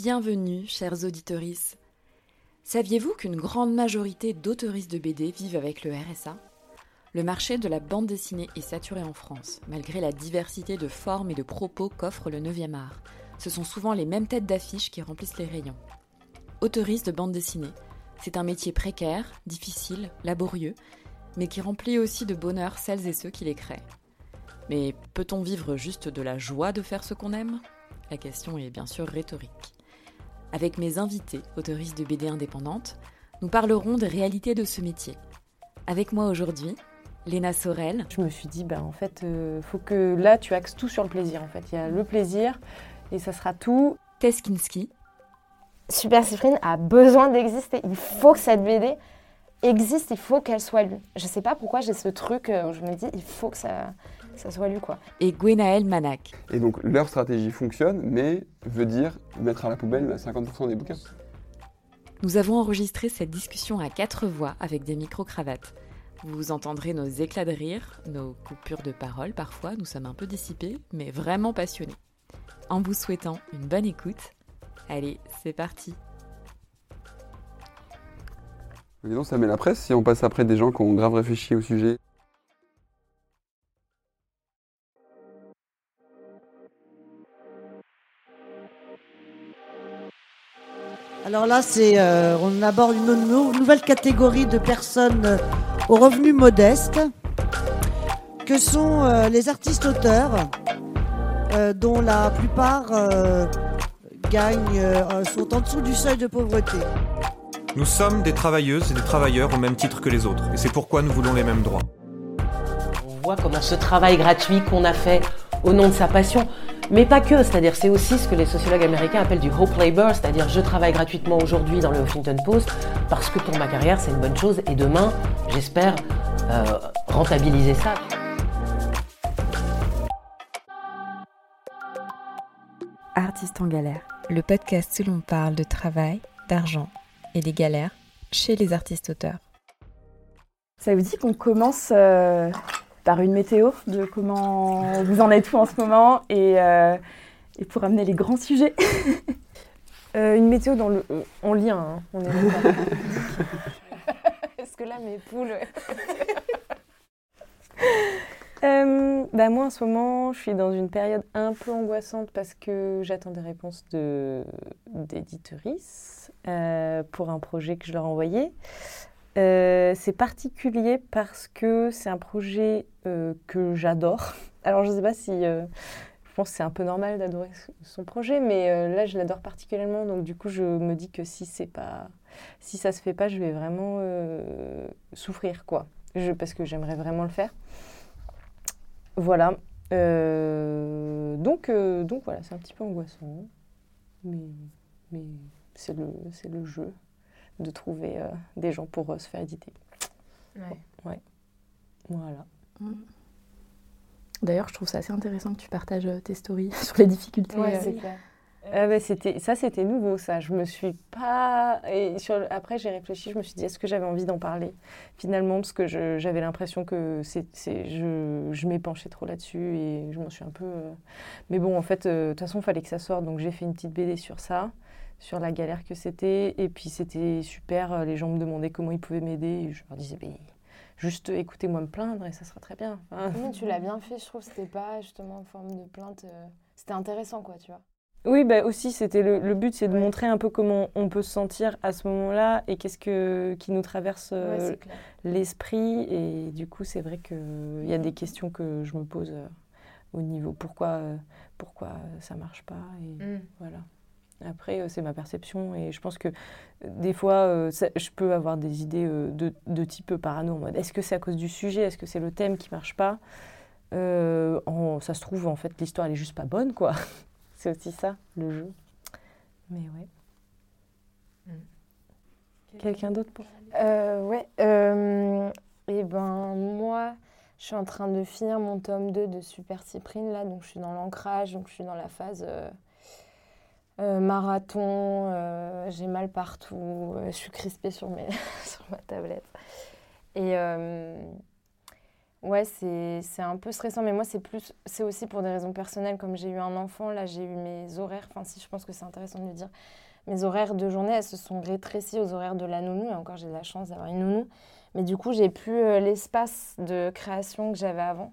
Bienvenue, chers auditorices. Saviez-vous qu'une grande majorité d'autoristes de BD vivent avec le RSA Le marché de la bande dessinée est saturé en France, malgré la diversité de formes et de propos qu'offre le 9e art. Ce sont souvent les mêmes têtes d'affiches qui remplissent les rayons. Autoriste de bande dessinée, c'est un métier précaire, difficile, laborieux, mais qui remplit aussi de bonheur celles et ceux qui les créent. Mais peut-on vivre juste de la joie de faire ce qu'on aime? La question est bien sûr rhétorique. Avec mes invités, autoristes de BD indépendantes, nous parlerons des réalités de ce métier. Avec moi aujourd'hui, Léna Sorel. Je me suis dit, bah, en fait, euh, faut que là, tu axes tout sur le plaisir. En fait, il y a le plaisir et ça sera tout. Teskinski. Super Cyprine a besoin d'exister. Il faut que cette BD existe, il faut qu'elle soit lue. Je sais pas pourquoi j'ai ce truc euh, où je me dis, il faut que ça, ça soit lu quoi. Et Gwenaël Manac. Et donc leur stratégie fonctionne, mais veut dire mettre à la poubelle 50% des bouquins. Nous avons enregistré cette discussion à quatre voix avec des micro-cravates. Vous entendrez nos éclats de rire, nos coupures de parole parfois, nous sommes un peu dissipés, mais vraiment passionnés. En vous souhaitant une bonne écoute, allez, c'est parti. Mais non, ça met la presse si on passe après des gens qui ont grave réfléchi au sujet. Alors là, c'est, euh, on aborde une nou- nouvelle catégorie de personnes euh, aux revenus modestes, que sont euh, les artistes-auteurs, euh, dont la plupart euh, gagnent, euh, sont en dessous du seuil de pauvreté. Nous sommes des travailleuses et des travailleurs au même titre que les autres, et c'est pourquoi nous voulons les mêmes droits. On voit comment ce travail gratuit qu'on a fait au nom de sa passion, mais pas que, c'est-à-dire c'est aussi ce que les sociologues américains appellent du hope labor, c'est-à-dire je travaille gratuitement aujourd'hui dans le Huffington Post parce que pour ma carrière c'est une bonne chose et demain j'espère euh, rentabiliser ça. Artistes en galère, le podcast où l'on parle de travail, d'argent et des galères chez les artistes-auteurs. Ça vous dit qu'on commence euh, par une météo de comment vous en êtes où en ce moment et, euh, et pour amener les grands sujets. Euh, une météo dans le en lien, hein, on est d'accord. Est-ce que là, mes poules. Euh, bah moi en ce moment, je suis dans une période un peu angoissante parce que j'attends des réponses de d'éditeurices euh, pour un projet que je leur ai envoyé. Euh, c'est particulier parce que c'est un projet euh, que j'adore. Alors je ne sais pas si euh, je pense que c'est un peu normal d'adorer son projet, mais là je l'adore particulièrement. Donc du coup je me dis que si c'est pas si ça se fait pas, je vais vraiment souffrir quoi. Parce que j'aimerais vraiment le faire. Voilà. Donc, voilà, c'est un petit peu angoissant. Mais, c'est le jeu de trouver euh, des gens pour euh, se faire éditer. Ouais. Voilà. D'ailleurs, je trouve ça assez intéressant que tu partages euh, tes stories sur les difficultés. Ouais, c'est clair. Ah bah, c'était, ça, c'était nouveau, ça. Je me suis pas. Et sur, le- après, j'ai réfléchi, je me suis dit, est-ce que j'avais envie d'en parler? Finalement Parce que je- j'avais l'impression que c'est, je, je m'épanchais trop là-dessus et je m'en suis un peu. Mais bon, en fait, euh, de toute façon, il fallait que ça sorte. Donc, j'ai fait une petite BD sur ça, sur la galère que c'était. Et puis, c'était super. euh, Les gens me demandaient comment ils pouvaient m'aider. Et je leur disais, Mais juste écoutez-moi me plaindre et ça sera très bien. Enfin, Mais tu l'as bien fait, je trouve. C'était pas justement en forme de plainte. euh, C'était intéressant, quoi, tu vois. Oui, bah aussi, c'était le, le but, c'est de Ouais. montrer un peu comment on peut se sentir à ce moment-là et qu'est-ce que, qui nous traverse euh, Ouais, l'esprit. Et du coup, c'est vrai qu'il y a des questions que je me pose euh, au niveau pourquoi, euh, pourquoi ça marche pas. Et Mm. voilà. Après, euh, c'est ma perception et je pense que euh, des fois, euh, ça- je peux avoir des idées de, de type parano en mode est-ce que c'est à cause du sujet? Est-ce que c'est le thème qui marche pas? Euh, en- Ça se trouve, en fait, l'histoire, elle est juste pas bonne, quoi. c'est aussi ça, le jeu. Mais ouais. Quelqu'un d'autre pour? Euh, ouais. euh, et ben, moi, je suis en train de finir mon tome 2 de Super Cyprine, là. Donc, je suis dans l'ancrage, donc je suis dans la phase euh, euh, marathon. euh, J'ai mal partout. euh, je suis crispée sur, ma tablette. Et Ouais, c'est un peu stressant, mais moi, c'est aussi pour des raisons personnelles. Comme j'ai eu un enfant, là, j'ai eu mes horaires, enfin, si je pense que c'est intéressant de le dire, mes horaires de journée, elles se sont rétrécies aux horaires de la nounou, et encore, j'ai la chance d'avoir une nounou. Mais du coup, j'ai plus l'espace de création que j'avais avant.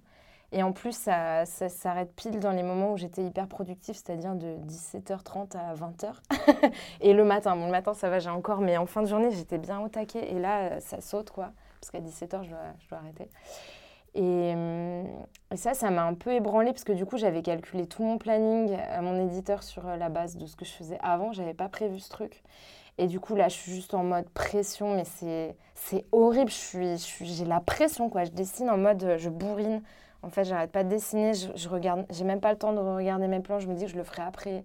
Et en plus, ça, s'arrête pile dans les moments où j'étais hyper productive, c'est-à-dire de 17h30 à 20h. et le matin, bon, le matin, ça va, j'ai encore, mais en fin de journée, j'étais bien au taquet. Et là, ça saute, quoi, parce qu'à 17h, je dois, arrêter. Et, hum, et, ça, ça m'a un peu ébranlé parce que du coup, j'avais calculé tout mon planning à mon éditeur sur euh, la base de ce que je faisais avant. J'avais pas prévu ce truc. Et du coup, là, je suis juste en mode pression, mais c'est horrible. J'ai la pression, quoi. Je dessine en mode, euh, je bourrine. En fait, j'arrête pas de dessiner. Je, je regarde, j'ai même pas le temps de regarder mes plans. Je me dis que je le ferai après.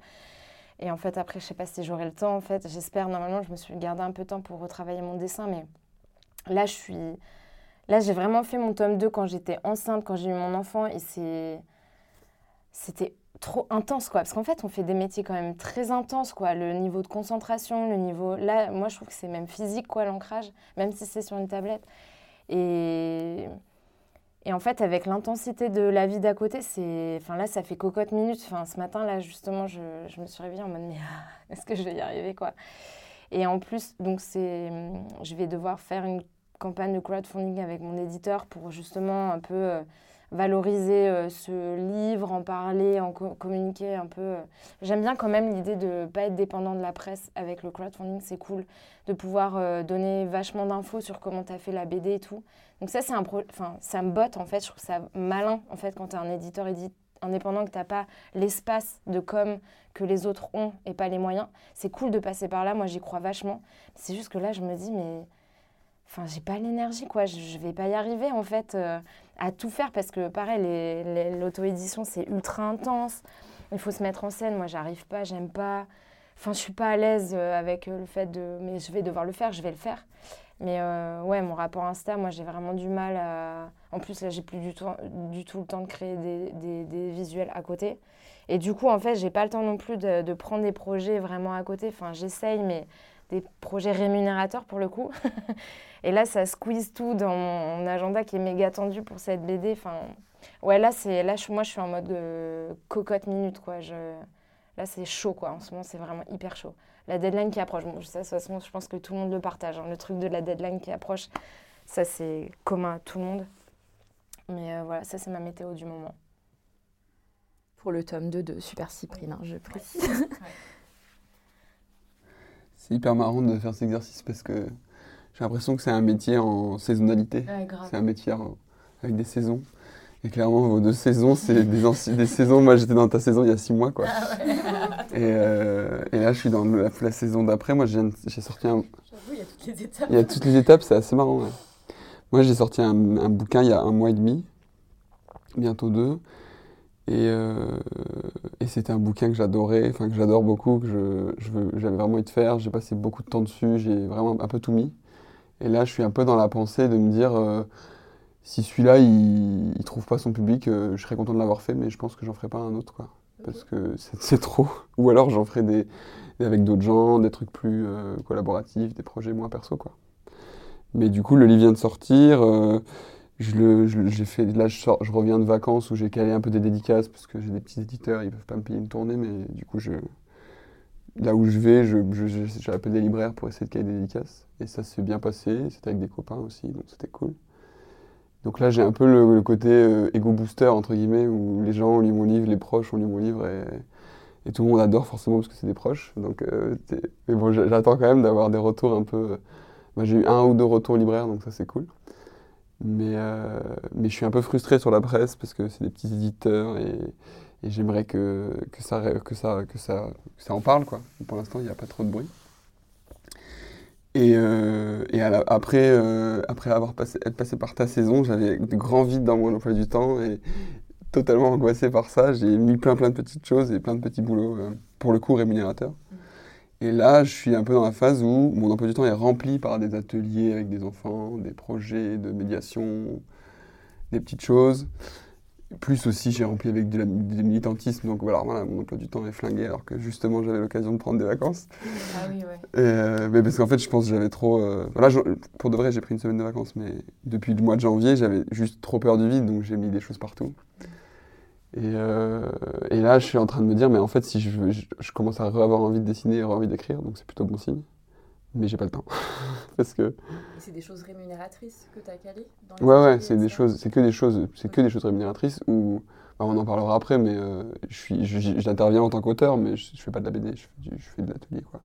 Et en fait, après, je sais pas si j'aurai le temps. En fait, j'espère. Normalement, je me suis gardé un peu de temps pour retravailler mon dessin, mais là, je suis Là, j'ai vraiment fait mon tome 2 quand j'étais enceinte, quand j'ai eu mon enfant, et c'est... C'était trop intense, quoi. Parce qu'en fait, on fait des métiers quand même très intenses, quoi. Le niveau de concentration, le niveau... Là, moi, je trouve que c'est même physique, quoi, l'ancrage, même si c'est sur une tablette. Et... Et en fait, avec l'intensité de la vie d'à côté, c'est... Enfin, là, ça fait cocotte minute. Enfin, ce matin, là, justement, je, je me suis réveillée en mode, mais est-ce que je vais y arriver, quoi? Et en plus, donc, c'est... Je vais devoir faire une campagne de crowdfunding avec mon éditeur pour justement un peu euh, valoriser euh, ce livre, en parler, en communiquer un peu. Euh. J'aime bien quand même l'idée de ne pas être dépendant de la presse avec le crowdfunding, c'est cool de pouvoir donner vachement d'infos sur comment tu as fait la BD et tout. Donc ça, c'est un enfin, ça me botte en fait, je trouve ça malin en fait quand tu es un éditeur indépendant que tu n'as pas l'espace de com que les autres ont et pas les moyens. C'est cool de passer par là, moi j'y crois vachement. C'est juste que là, je me dis, mais enfin j'ai pas l'énergie quoi. Je, je, vais pas y arriver en fait euh, à tout faire parce que pareil l'auto-édition c'est ultra intense. Il faut se mettre en scène. Moi j'arrive pas j'aime pas. Enfin je suis pas à l'aise euh, avec euh, le fait de mais je vais devoir le faire je vais le faire. Mais ouais mon rapport Insta moi j'ai vraiment du mal à en plus là j'ai plus du tout du tout le temps de créer des, des, des, visuels à côté. Et du coup en fait j'ai pas le temps non plus de, de prendre des projets vraiment à côté. Enfin j'essaye mais des projets rémunérateurs pour le coup. et là, ça squeeze tout dans mon agenda qui est méga tendu pour cette BD. Enfin, ouais, là, c'est là, moi, je suis en mode euh, cocotte minute, quoi. Je, là, c'est chaud, quoi. En ce moment, c'est vraiment hyper chaud. La deadline qui approche, bon, ça, de toute façon, je pense que tout le monde le partage. Hein. Le truc de la deadline qui approche, ça, c'est commun à tout le monde. Mais euh, voilà, ça, c'est ma météo du moment. Pour le tome 2 de Super Cyprine, hein, je précise. C'est hyper marrant de faire cet exercice parce que j'ai l'impression que c'est un métier en saisonnalité. c'est un métier avec des saisons. Et clairement, vos deux saisons, c'est des, des, saisons. Moi, j'étais dans ta saison il y a six mois, quoi. Ah et, euh, et, là, je suis dans la, saison d'après. Moi, j'ai sorti un. J'avoue, il y a toutes les étapes. Il y a toutes les étapes, c'est assez marrant. Moi, j'ai sorti un, un, bouquin il y a un mois et demi, bientôt deux. Et, euh, et c'était un bouquin que j'adorais, enfin que j'adore beaucoup, que je, j'avais vraiment envie de faire. J'ai passé beaucoup de temps dessus, j'ai vraiment un peu tout mis. Et là, je suis un peu dans la pensée de me dire, euh, si celui-là, il, ne trouve pas son public, euh, je serais content de l'avoir fait, mais je pense que j'en ferai pas un autre, quoi. Parce que c'est, trop. Ou alors j'en ferai des, avec d'autres gens, des trucs plus collaboratifs, des projets moins perso, quoi. Mais du coup, le livre vient de sortir je le, j'ai fait, là, je, sors, je reviens de vacances où j'ai calé un peu des dédicaces parce que j'ai des petits éditeurs, ils peuvent pas me payer une tournée, mais du coup, je, là où je vais, je, j'appelle des libraires pour essayer de caler des dédicaces. Et ça s'est bien passé, c'était avec des copains aussi, donc c'était cool. Donc là, j'ai un peu le, côté euh, ego booster, entre guillemets, où les gens ont lu mon livre, les proches ont lu mon livre, et, et tout le monde adore forcément parce que c'est des proches. Donc, euh, mais bon, j'attends quand même d'avoir des retours un peu. moi, j'ai eu un ou deux retours libraires, donc ça, c'est cool. Mais, euh, mais je suis un peu frustré sur la presse parce que c'est des petits éditeurs et, j'aimerais que, que, ça, que, ça, que, ça, ça en parle. Quoi. Pour l'instant, il n'y a pas trop de bruit. Et, euh, et après, euh, après avoir passé, être passé par ta saison, j'avais de grands vides dans mon emploi du temps et totalement angoissé par ça. J'ai mis plein plein de petites choses et plein de petits boulots, pour le coup rémunérateurs. Et là, je suis un peu dans la phase où mon emploi du temps est rempli par des ateliers avec des enfants, des projets de médiation, des petites choses. plus aussi, j'ai rempli avec du, militantisme, donc voilà, voilà, mon emploi du temps est flingué alors que justement j'avais l'occasion de prendre des vacances. Ah oui, ouais. Et, euh, mais parce qu'en fait, je pense que j'avais trop. euh, voilà, je- pour de vrai, j'ai pris une semaine de vacances, mais depuis le mois de janvier, j'avais juste trop peur du vide, donc j'ai mis des choses partout. Et, euh, et là, je suis en train de me dire, mais en fait, si je, veux- je, je commence à avoir envie de dessiner et envie d'écrire, donc c'est plutôt bon signe. Mais j'ai pas le temps. parce que. C'est des choses rémunératrices que tu as calées dans les Ouais, ouais, c'est des choses, c'est que des choses, c'est que des choses rémunératrices où, bah, on en parlera après, mais euh, je suis, je- j'interviens en tant qu'auteur, mais je, je fais pas de la BD, je fais, du- je fais de l'atelier, quoi.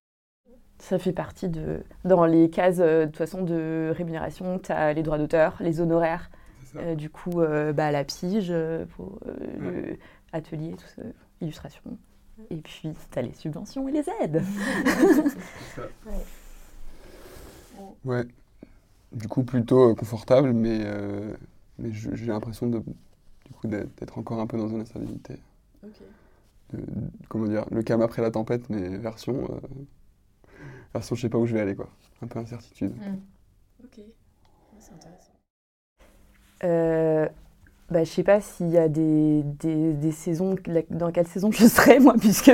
Ça fait partie de. Dans les cases, euh, de toute façon, de rémunération, tu as les droits d'auteur, les honoraires, euh, du coup, euh, bah, la pige, euh, pour euh, le atelier, tout ça, illustration. Et puis, tu as les subventions et les aides. Ouais. Du coup, plutôt euh, confortable, mais, euh, mais j'ai l'impression de, du coup, d'être encore un peu dans une instabilité. Ok. De- comment dire, le calme après la tempête, mais version, euh, version, je sais pas où je vais aller, quoi. Un peu incertitude. Ok. Euh, bah, je sais pas s'il y a des, des, des saisons, dans quelle saison je serai, moi, puisque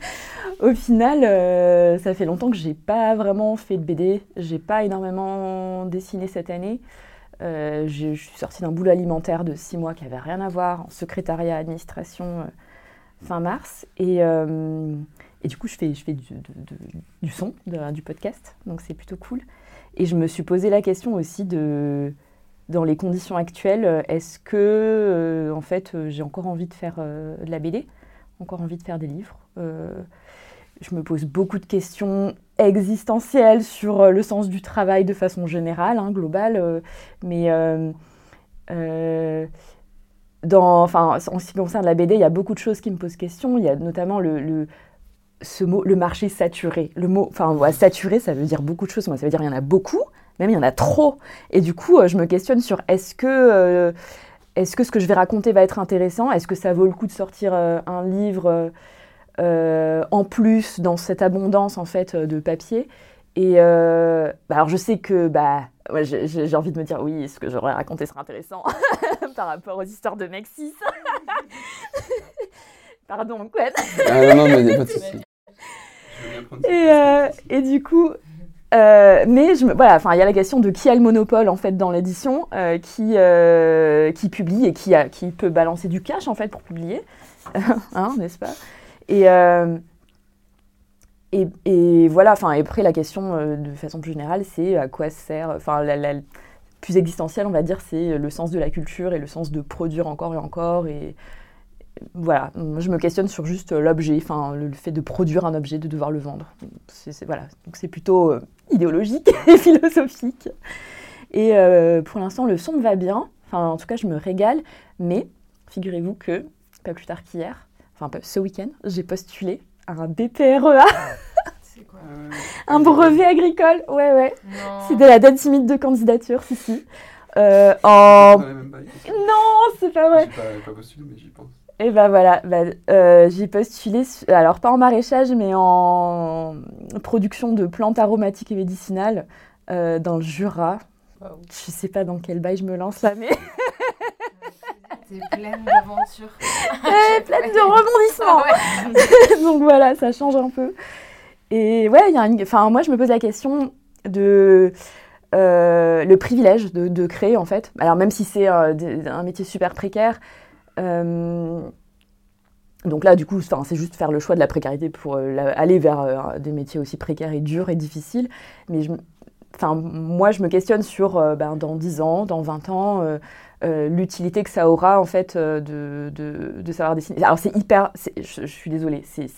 au final, euh, ça fait longtemps que j'ai pas vraiment fait de BD. J'ai pas énormément dessiné cette année. Euh, je suis sortie d'un boulot alimentaire de six mois qui avait rien à voir, en secrétariat administration euh, fin mars. Et, et du coup, je fais, je fais du, son, du podcast, donc c'est plutôt cool. Et je me suis posé la question aussi de dans les conditions actuelles, euh, est-ce que euh, en fait euh, j'ai encore envie de faire de la BD, encore envie de faire des livres Je me pose beaucoup de questions existentielles sur le sens du travail de façon générale, hein, globale, mais dans, enfin, en ce qui concerne la BD, il y a beaucoup de choses qui me posent question. Il y a notamment le, ce mot, le marché saturé. Le mot, enfin, saturé, ça veut dire beaucoup de choses. Moi, ça veut dire il y en a beaucoup, même il y en a trop. Et du coup, euh, je me questionne sur est-ce que, euh, est-ce que ce que je vais raconter va être intéressant? Est-ce que ça vaut le coup de sortir euh, un livre euh, en plus dans cette abondance en fait de papier? Et bah, alors, je sais que bah, ouais, j'ai envie de me dire oui, ce que j'aurais raconté sera intéressant par rapport aux histoires de Mexis. Pardon, quoi. Ah non, non, mais a pas de souci. Et, euh, et du coup, euh, mais voilà, enfin, il y a la question de qui a le monopole en fait dans l'édition, euh, qui euh, qui publie et qui qui peut balancer du cash en fait pour publier, hein, n'est-ce pas? Et et, voilà, enfin, et après la question de façon plus générale, c'est à quoi sert, enfin, la, plus existentielle, on va dire, c'est le sens de la culture et le sens de produire encore et encore et voilà, je me questionne sur juste l'objet, enfin le, fait de produire un objet, de devoir le vendre. Voilà, c'est plutôt idéologique et philosophique. Et euh, pour l'instant, le son me va bien. Enfin, en tout cas, je me régale. Mais figurez-vous que pas plus tard qu'hier, enfin pas- ce week-end, j'ai postulé à un BPREA, C'est quoi un brevet agricole. Ouais, ouais. C'était la date limite de candidature, si, si. Euh, en... Non, c'est pas vrai. Pas postulé, mais j'y pense. Et ben voilà, bah, euh, j'ai postulé, alors pas en maraîchage, mais en production de plantes aromatiques et médicinales euh, dans le Jura. Waouh. Je sais pas dans quel bail je me lance là, mais T'es pleine d'aventures. Eh, pleine de rebondissements. Ah ouais. Donc voilà, ça change un peu. Et ouais, y a une... enfin, moi je me pose la question de euh, le privilège de, de créer en fait. Alors même si c'est un métier super précaire, donc là du coup c'est juste faire le choix de la précarité pour euh, aller vers euh, des métiers aussi précaires et durs et difficiles. Mais je, moi je me questionne sur euh, ben, dans 10 ans, dans 20 ans. euh, euh, l'utilité que ça aura en fait euh, de, savoir dessiner. Alors c'est hyper, je, suis désolée, c'est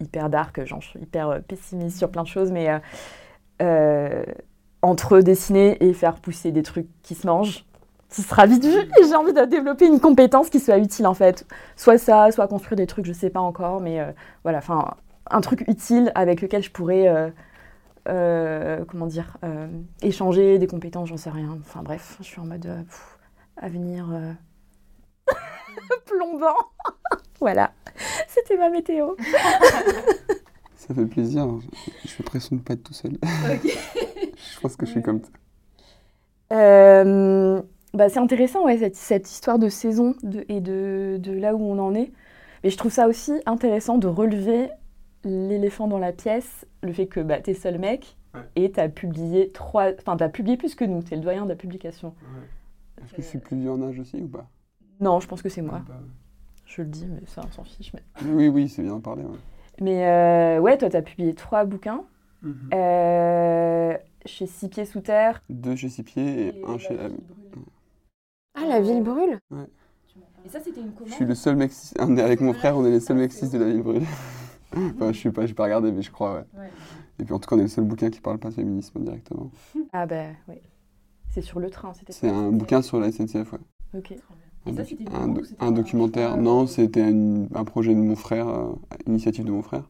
hyper dark, je suis hyper euh, pessimiste sur plein de choses, mais euh, euh, entre dessiner et faire pousser des trucs qui se mangent, ce sera vite vu. Et j'ai envie de développer une compétence qui soit utile en fait. Soit ça, soit construire des trucs, je sais pas encore, mais euh, voilà, enfin un truc utile avec lequel je pourrais, euh, euh, comment dire, euh, échanger des compétences, j'en sais rien. Enfin bref, je suis en mode euh, pff, avenir euh, plombant. voilà, c'était ma météo. Ça fait plaisir. Je fais pression de pas être tout seul. je pense que je suis comme ça. Euh, bah, c'est intéressant, ouais, cette, cette histoire de saison de- et de, de là où on en est. Mais je trouve ça aussi intéressant de relever l'éléphant dans la pièce, le fait que bah, t'es seul mec Ouais. et t'as publié trois, enfin t'as publié plus que nous, t'es le doyen de la publication. Est-ce que suis plus vieux en âge aussi ou pas? Non, je pense que c'est moi. Pas Je le dis, mais ça, on s'en fiche. Mais, Oui, oui, c'est bien de parler. Ouais. mais euh, ouais, toi, t'as publié trois bouquins Mhm. euh, chez Six Pieds Sous Terre. Deux chez Six Pieds et un chez la Ah, la ville brûle Et ça, c'était une Je commande suis le seul mec cis- on est avec mon frère, on est les seuls mecs cis de la ville brûlée. enfin, je suis pas, j'ai pas regardé, mais je crois, ouais. Ouais. Et puis en tout cas, on est le seul bouquin qui parle pas de féminisme directement. Ah bah oui. C'est sur le train, c'était C'est un bouquin sur la SNCF, ouais. Ok. Un, Et ça, c'était une un do- un documentaire. Non, c'était un projet de mon frère, euh, initiative de mon frère,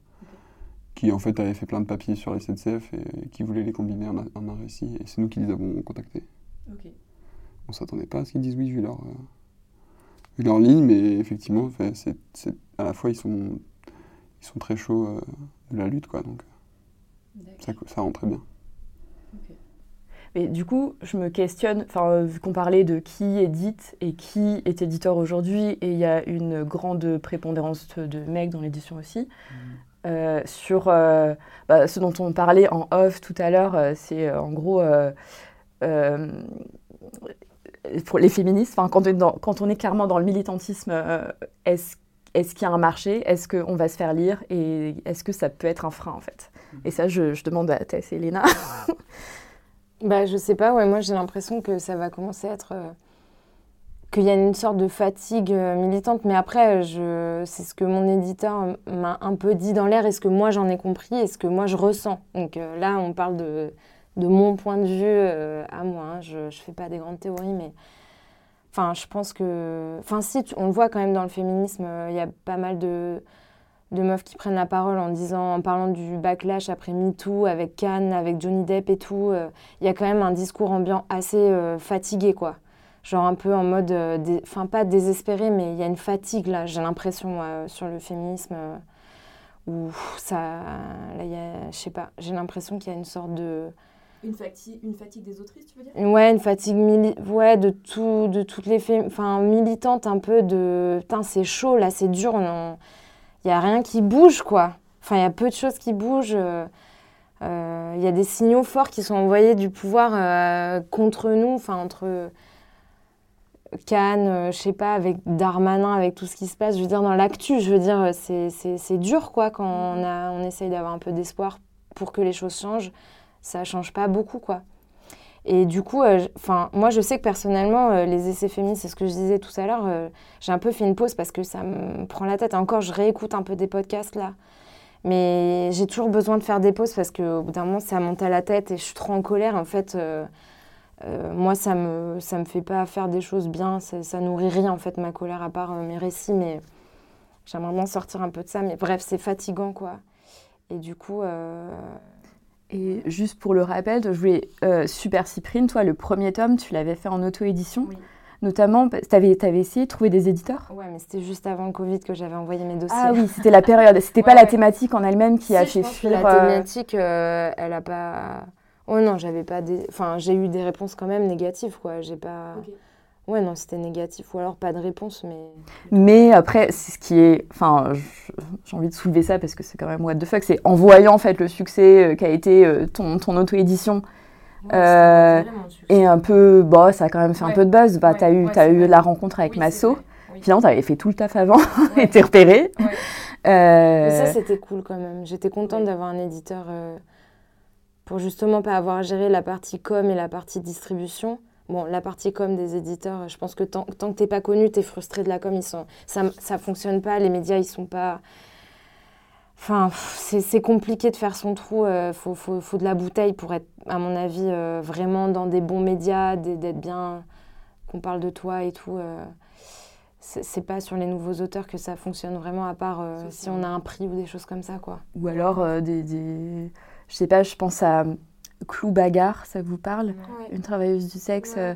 qui en fait avait fait plein de papiers sur la SNCF et, qui voulait les combiner en, un- en un récit. Et c'est nous qui les avons contactés. Ok. On s'attendait pas à ce qu'ils disent oui vu leur, euh, vu leur ligne, mais effectivement, fait, c'est, c'est- à la fois ils sont, ils sont très chauds euh, de la lutte, quoi. Donc ça, ça rend très bien. Mais du coup, je me questionne, enfin, euh, vu qu'on parlait de qui édite et qui est éditeur aujourd'hui, et il y a une grande prépondérance de, mecs dans l'édition aussi, euh, sur euh, bah, ce dont on parlait en off tout à l'heure, euh, c'est euh, en gros euh, euh, pour les féministes, enfin, quand, on est dans- quand on est clairement dans le militantisme, euh, est-ce est-ce qu'il y a un marché? Est-ce qu'on va se faire lire? Et est-ce que ça peut être un frein, en fait? Et ça, je, je demande à Tess et Elena. Bah, je sais pas, ouais, moi j'ai l'impression que ça va commencer à être. euh, qu'il y a une sorte de fatigue euh, militante, mais après, je, c'est ce que mon éditeur m'a un peu dit dans l'air, et ce que moi j'en ai compris, et ce que moi je ressens? Donc euh, là, on parle de, de mon point de vue euh, à moi, hein. je, je fais pas des grandes théories, mais. Enfin, je pense que. Enfin, si, on le voit quand même dans le féminisme, euh, il y a pas mal de de meufs qui prennent la parole en disant, en parlant du backlash après MeToo, avec Cannes, avec Johnny Depp et tout, euh, il y a quand même un discours ambiant assez fatigué, quoi. Genre un peu en mode, euh, enfin pas désespéré, mais il y a une fatigue là, j'ai l'impression, sur le féminisme, où ça, là, il y je sais pas, j'ai l'impression qu'il y a une sorte de, Une fatigue, une fatigue des autrices, tu veux dire? Ouais, une fatigue mili ouais, de, tout, de toutes les enfin, militantes un peu de putain, c'est chaud là, c'est dur, il n'y a rien qui bouge quoi. Enfin, il y a peu de choses qui bougent. euh, euh, Il y a des signaux forts qui sont envoyés du pouvoir euh, contre nous, enfin, entre Cannes, euh, je sais pas, avec Darmanin, avec tout ce qui se passe. Je veux dire, dans l'actu, je veux dire, c'est dur quoi quand on, a, on essaye d'avoir un peu d'espoir pour que les choses changent. Ça change pas beaucoup quoi. Et du coup, euh, enfin, moi, je sais que personnellement, euh, les essais féministes, c'est ce que je disais tout à l'heure, euh, j'ai un peu fait une pause parce que ça me prend la tête. Encore, je réécoute un peu des podcasts là. Mais j'ai toujours besoin de faire des pauses parce qu'au bout d'un moment, ça monte à la tête et je suis trop en colère. En fait, moi, ça me, ça me fait pas faire des choses bien. Ça, nourrit rien, en fait, ma colère, à part mes récits. Mais j'aimerais bien sortir un peu de ça. Mais bref, c'est fatigant, quoi. Et du coup, Et juste pour le rappel, je voulais euh, Super Cyprine, toi, le premier tome, tu l'avais fait en auto-édition. Oui. Notamment, tu avais, essayé de trouver des éditeurs? Ouais, mais c'était juste avant le Covid que j'avais envoyé mes dossiers. Ah oui, c'était la période. C'était pas Ouais, la ouais. thématique en elle-même qui Si, a fait fuir. La euh, thématique, euh, elle a pas. Oh non, j'avais pas des. Enfin, j'ai eu des réponses quand même négatives, quoi. J'ai pas. Ouais, non, c'était négatif. Ou alors pas de réponse, mais. Mais après, c'est ce qui est. Enfin, j'ai envie de soulever ça parce que c'est quand même what the fuck. C'est en voyant en fait le succès euh, qu'a été euh, ton, ton auto-édition Euh, et un peu. Bon, ça a quand même fait un Ouais. peu de buzz. Bah, Ouais, t'as eu, ouais, t'as c'est eu la rencontre avec Oui, Masso. Oui. Finalement, t'avais fait tout le taf avant Ouais. et t'es repéré. Ouais. Euh, Mais ça, c'était cool quand même. J'étais contente d'avoir un éditeur euh, pour justement pas avoir à gérer la partie com et la partie distribution. Bon, la partie com des éditeurs, je pense que tant, tant que t'es pas connu, t'es frustré de la com. Ils sont, ça, ça fonctionne pas. Les médias, ils sont pas. Enfin, c'est compliqué de faire son trou. Il faut, faut, faut de la bouteille pour être, à mon avis, euh, vraiment dans des bons médias, d'être bien, qu'on parle de toi et tout. euh. c'est pas sur les nouveaux auteurs que ça fonctionne vraiment, à part euh, si on a un prix ou des choses comme ça, quoi. Ou alors euh, des, des- Je sais pas, je pense à Clou Bagarre, ça vous parle Une travailleuse du sexe, Ouais. euh,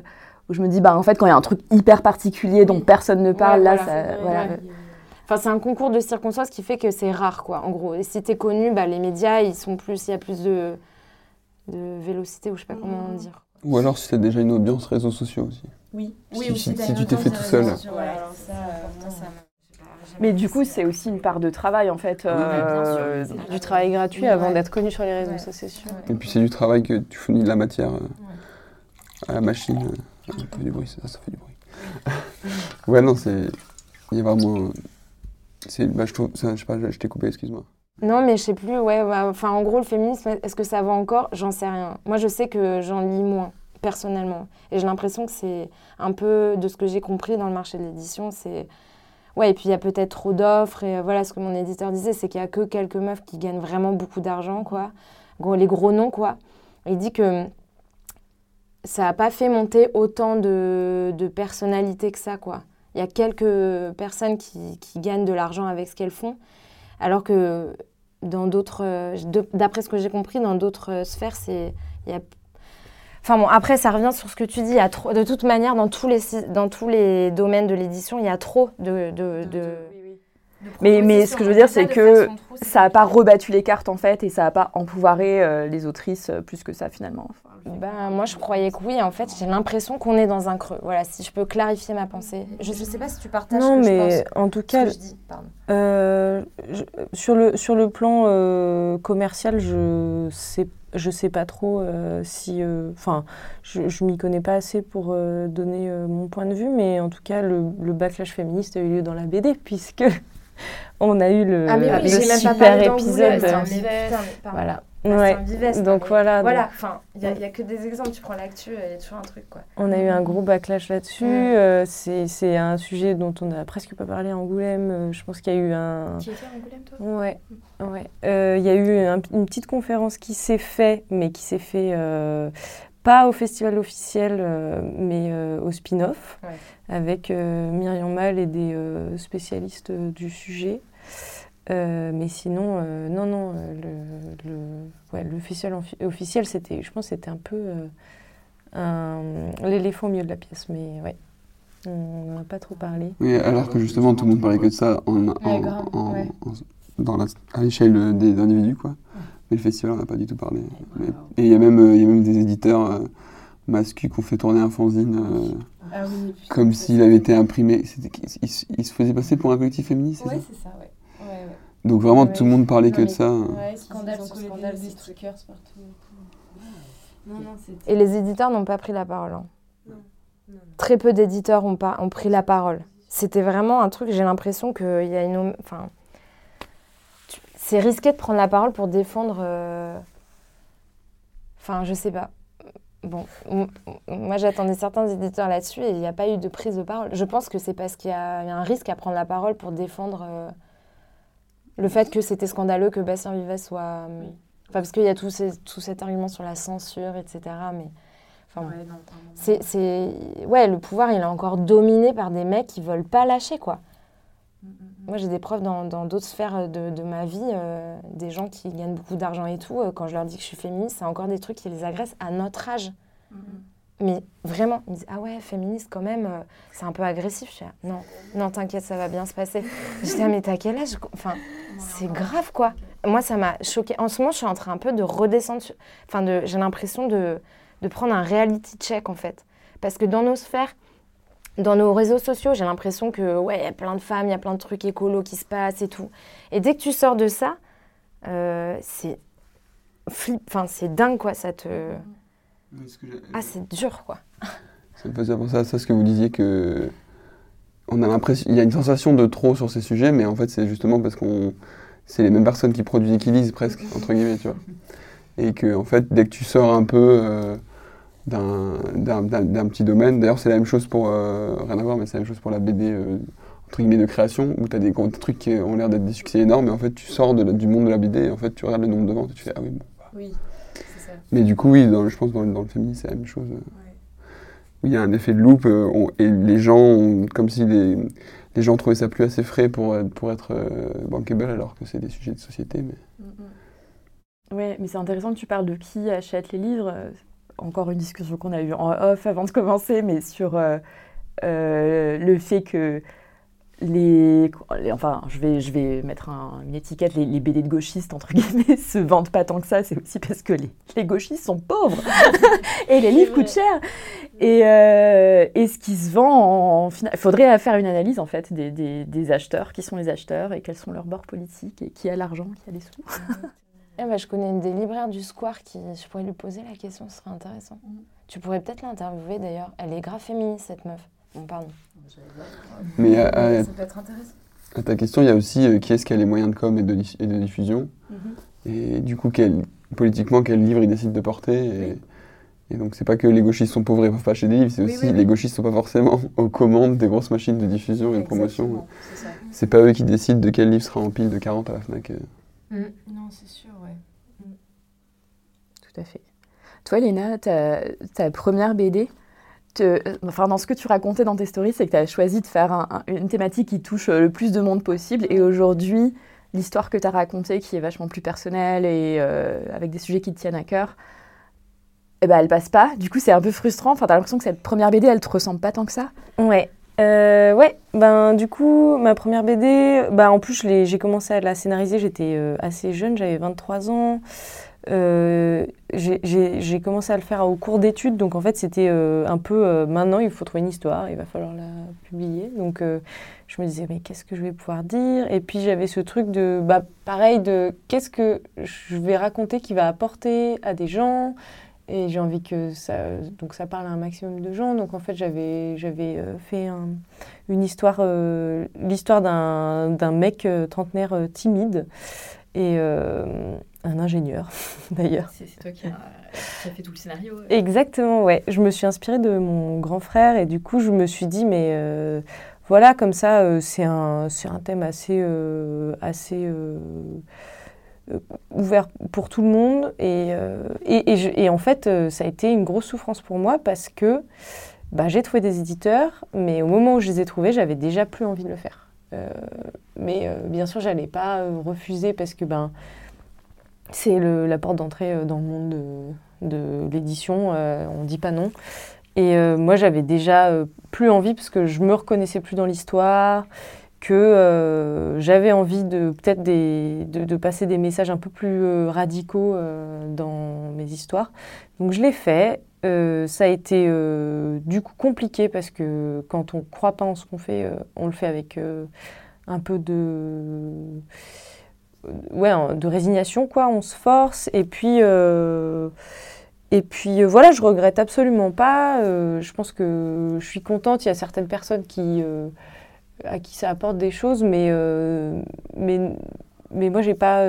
où je me dis, bah en fait, quand il y a un truc hyper particulier dont Oui. personne ne parle, Ouais, là, voilà, ça. voilà. ouais. Enfin, c'est un concours de circonstances qui fait que c'est rare, quoi, en gros. Et si t'es connu, bah, les médias, ils sont plus, il y a plus de, de vélocité, ou je sais pas comment dire. Ou alors si t'as déjà une audience réseaux sociaux aussi. Oui. Si- si- si tu t'es fait tout seul. Mais du coup, c'est aussi une part de travail en fait. euh, Du travail gratuit Oui, avant ouais. d'être connu sur les réseaux, Ouais. ça c'est sûr. Et puis c'est du travail que tu fournis de la matière euh, à la machine. Ça fait du bruit, ça, ça fait du bruit. ouais, non, c'est. Il y a vraiment. C'est, bah, je trouve. ça, je sais pas, je, je t'ai coupé, excuse-moi. Non, mais je sais plus, ouais. bah, Enfin, en gros, le féminisme, est-ce que ça va encore? J'en sais rien. Moi, je sais que j'en lis moins, personnellement. Et j'ai l'impression que c'est un peu de ce que j'ai compris dans le marché de l'édition. C'est. Ouais, et puis il y a peut-être trop d'offres. Et euh, voilà, ce que mon éditeur disait, c'est qu'il y a que quelques meufs qui gagnent vraiment beaucoup d'argent, quoi. Les gros noms, quoi. Il dit que ça n'a pas fait monter autant de, de personnalités que ça, quoi. Il y a quelques personnes qui, qui gagnent de l'argent avec ce qu'elles font. Alors que dans d'autres, euh, d'après ce que j'ai compris, dans d'autres euh, sphères, c'est, enfin bon, après ça revient sur ce que tu dis. Il y a trop, de toute manière, dans tous les, dans tous les domaines de l'édition, il y a trop de, de, de- Mais, mais ce que je veux dire, c'est que ça n'a pas rebattu les cartes en fait et ça n'a pas empouvoiré euh, les autrices euh, plus que ça finalement. Enfin, pas. Ben, moi, je croyais que oui. En fait, j'ai l'impression qu'on est dans un creux. Voilà, si je peux clarifier ma pensée. Je ne sais pas si tu partages Non, ce que mais je pense. en tout cas, je dis. Euh, je- sur, le, sur le plan commercial, je sais, je sais pas trop euh, si. Enfin, je, je m'y connais pas assez pour euh, donner euh, mon point de vue, mais en tout cas, le, le backlash féministe a eu lieu dans la BD, puisque on a eu le, Ah, mais oui, le j'ai même pas super épisode. Voilà. Ouais. Vivest, Donc mais voilà. Voilà, donc- enfin, il n'y a, il y a que des exemples. Tu prends l'actu, il y a toujours un truc, quoi. On a eu un gros backlash là-dessus. Mm. euh, c'est un sujet dont on n'a presque pas parlé à Angoulême. euh, Je pense qu'il y a eu un. Tu étais à Angoulême, toi? Ouais, ouais. Euh, Il y a eu un- une petite conférence qui s'est faite, mais qui s'est fait euh, pas au festival officiel, euh, mais euh, au spin-off, Ouais. avec euh, Myriam Mal et des spécialistes du sujet. Euh, mais sinon, euh, non, non, euh, le, le, ouais, le festival enfi- officiel, c'était, je pense, que c'était un peu euh, un- l'éléphant au milieu de la pièce, mais ouais, on n'en a pas trop parlé. Oui, alors que justement, tout le monde parlait que de ça en, en- Ouais, grave, en- ouais. en- dans la, à l'échelle des individus, quoi. Mais le festival, on n'a pas du tout parlé. Mais- et il y, a même, il y a même des éditeurs euh, masculins qui ont fait tourner un fanzine euh, Ah oui, comme s'il avait été imprimé. C'était- Il, se- il se faisait passer pour un collectif féministe, c'est ça? c'est ça, ouais. Donc vraiment, Ouais. tout le monde parlait que de ça. Ouais, Scandale scandale, des stickers partout. Non, non, c'était. Et les éditeurs n'ont pas pris la parole. hein. Très peu d'éditeurs ont, pas, ont pris la parole. C'était vraiment un truc, j'ai l'impression qu'il y a une... Enfin, tu- c'est risqué de prendre la parole pour défendre... euh, Enfin, je sais pas. Bon, moi j'attendais certains éditeurs là-dessus et il n'y a pas eu de prise de parole. Je pense que c'est parce qu'il y a il y a un risque à prendre la parole pour défendre euh, le fait que c'était scandaleux que Bastien Vivet soit... euh, Enfin, parce qu'il y a tout, ces- tout cet argument sur la censure, etc. Mais... Enfin. Ouais. C'est, c'est... Ouais, le pouvoir, il est encore dominé par des mecs qui veulent pas lâcher, quoi. Moi, j'ai des preuves dans, dans d'autres sphères de, de ma vie, euh, des gens qui gagnent beaucoup d'argent et tout. euh, quand je leur dis que je suis féministe, c'est encore des trucs qui les agressent à notre âge. Mais vraiment, ils me disent Ah ouais, féministe quand même, euh, c'est un peu agressif. Je dis, Ah, non, non, t'inquiète, ça va bien se passer. Je dis Ah, mais t'as quel âge Enfin, c'est grave, quoi. Moi, ça m'a choqué. En ce moment, je suis en train un peu de redescendre. Enfin, j'ai l'impression de, de prendre un reality check, en fait. Parce que dans nos sphères, dans nos réseaux sociaux, j'ai l'impression que, ouais, il y a plein de femmes, il y a plein de trucs écolos qui se passent et tout. Et dès que tu sors de ça, euh, c'est flip, enfin, c'est dingue, quoi. Ça te. Ah, c'est dur, quoi. Ça me faisait penser à ça, ce que vous disiez que on a l'impression, il y a une sensation de trop sur ces sujets, mais en fait c'est justement parce qu'on, c'est les mêmes personnes qui produisent et qui lisent presque entre guillemets, tu vois, et que en fait dès que tu sors un peu euh, d'un, d'un, d'un- d'un petit domaine, d'ailleurs c'est la même chose pour euh, rien à voir, mais c'est la même chose pour la BD euh, entre guillemets de création où tu as des, gros trucs qui ont l'air d'être des succès énormes, et en fait tu sors de la- du monde de la BD, et en fait tu regardes le nombre de ventes, et tu fais ah oui bon. Oui. Mais du coup, oui, dans, je pense que dans, le- dans le féminisme, c'est la même chose. Oui, il y a un effet de loupe, euh, on- et les gens, ont- comme si les, les gens trouvaient ça plus assez frais pour, être- pour être euh, bankable, alors que c'est des sujets de société. Mais... Ouais, mais c'est intéressant que tu parles de qui achète les livres. Euh, Encore une discussion qu'on a eue en off avant de commencer, mais sur euh, euh, le fait que les, enfin, je vais, je vais mettre une étiquette, les, les, BD de gauchistes, entre guillemets, se vendent pas tant que ça, c'est aussi parce que les, les, gauchistes sont pauvres et les livres coûtent cher. Et, euh, et, ce qui se vend, en, il faudrait faire une analyse en fait des, des, des, acheteurs, qui sont les acheteurs et quels sont leurs bords politiques et qui a l'argent, qui a les sous. eh ben, je connais une des libraires du Square qui, je pourrais lui poser la question, ce serait intéressant. Mm. Tu pourrais peut-être l'interviewer d'ailleurs, elle est grave féministe cette meuf. Bon, pardon. Mais à, euh, ça peut être intéressant. À ta question, il y a aussi euh, qui est-ce qui a les moyens de com et de, et de diffusion. Mhm. Et du coup, quel, politiquement, quel livre ils décident de porter. Et, et donc, c'est pas que les gauchistes sont pauvres et peuvent pas acheter des livres, c'est aussi les gauchistes sont pas forcément aux commandes des grosses machines de diffusion et de promotion. C'est pas eux qui décident de quel livre sera en pile de 40 à la Fnac. Euh. Mm. Non, c'est sûr, ouais. Mm. Tout à fait. Toi, Léna, ta, ta première BD, enfin, dans ce que tu racontais dans tes stories, c'est que tu as choisi de faire une thématique qui touche le plus de monde possible. Et aujourd'hui, l'histoire que tu as racontée, qui est vachement plus personnelle et euh, avec des sujets qui te tiennent à cœur, eh ben, elle passe pas. Du coup, c'est un peu frustrant. Enfin, tu as l'impression que cette première BD, elle te ressemble pas tant que ça Ouais. Euh, ouais, ben du coup, ma première BD, ben, en plus, j'ai commencé à la scénariser, j'étais euh, assez jeune, j'avais 23 ans. Euh, j'ai commencé à le faire au cours d'études, donc en fait c'était euh, un peu euh, maintenant il faut trouver une histoire, il va falloir la publier. Donc je me disais mais qu'est-ce que je vais pouvoir dire? Et puis j'avais ce truc de bah pareil de qu'est-ce que je vais raconter qui va apporter à des gens? Et j'ai envie que ça donc ça parle à un maximum de gens. Donc en fait j'avais j'avais fait une histoire l'histoire d'un mec trentenaire timide et un ingénieur d'ailleurs. C'est toi qui as, fait tout le scénario. Exactement, ouais. Je me suis inspirée de mon grand frère et du coup je me suis dit mais euh, voilà comme ça euh, c'est un un thème assez euh, assez ouvert pour tout le monde et et, et, en fait ça a été une grosse souffrance pour moi parce que bah, j'ai trouvé des éditeurs mais au moment où je les ai trouvés j'avais déjà plus envie de le faire. mais bien sûr j'allais pas refuser parce que ben c'est la porte d'entrée euh, dans le monde de, l'édition, euh, on ne dit pas non. Et euh, moi, j'avais déjà plus envie, parce que je me reconnaissais plus dans l'histoire, que j'avais envie de peut-être de, passer des messages un peu plus radicaux dans mes histoires. Donc je l'ai fait. ça a été du coup compliqué parce que quand on ne croit pas en ce qu'on fait, on le fait avec un peu de ouais, de résignation, quoi. On se force. Et puis, euh, et puis euh, voilà, je regrette absolument pas. Euh, je pense que je suis contente. Il y a certaines personnes qui, à qui ça apporte des choses, mais, mais, mais moi, j'ai pas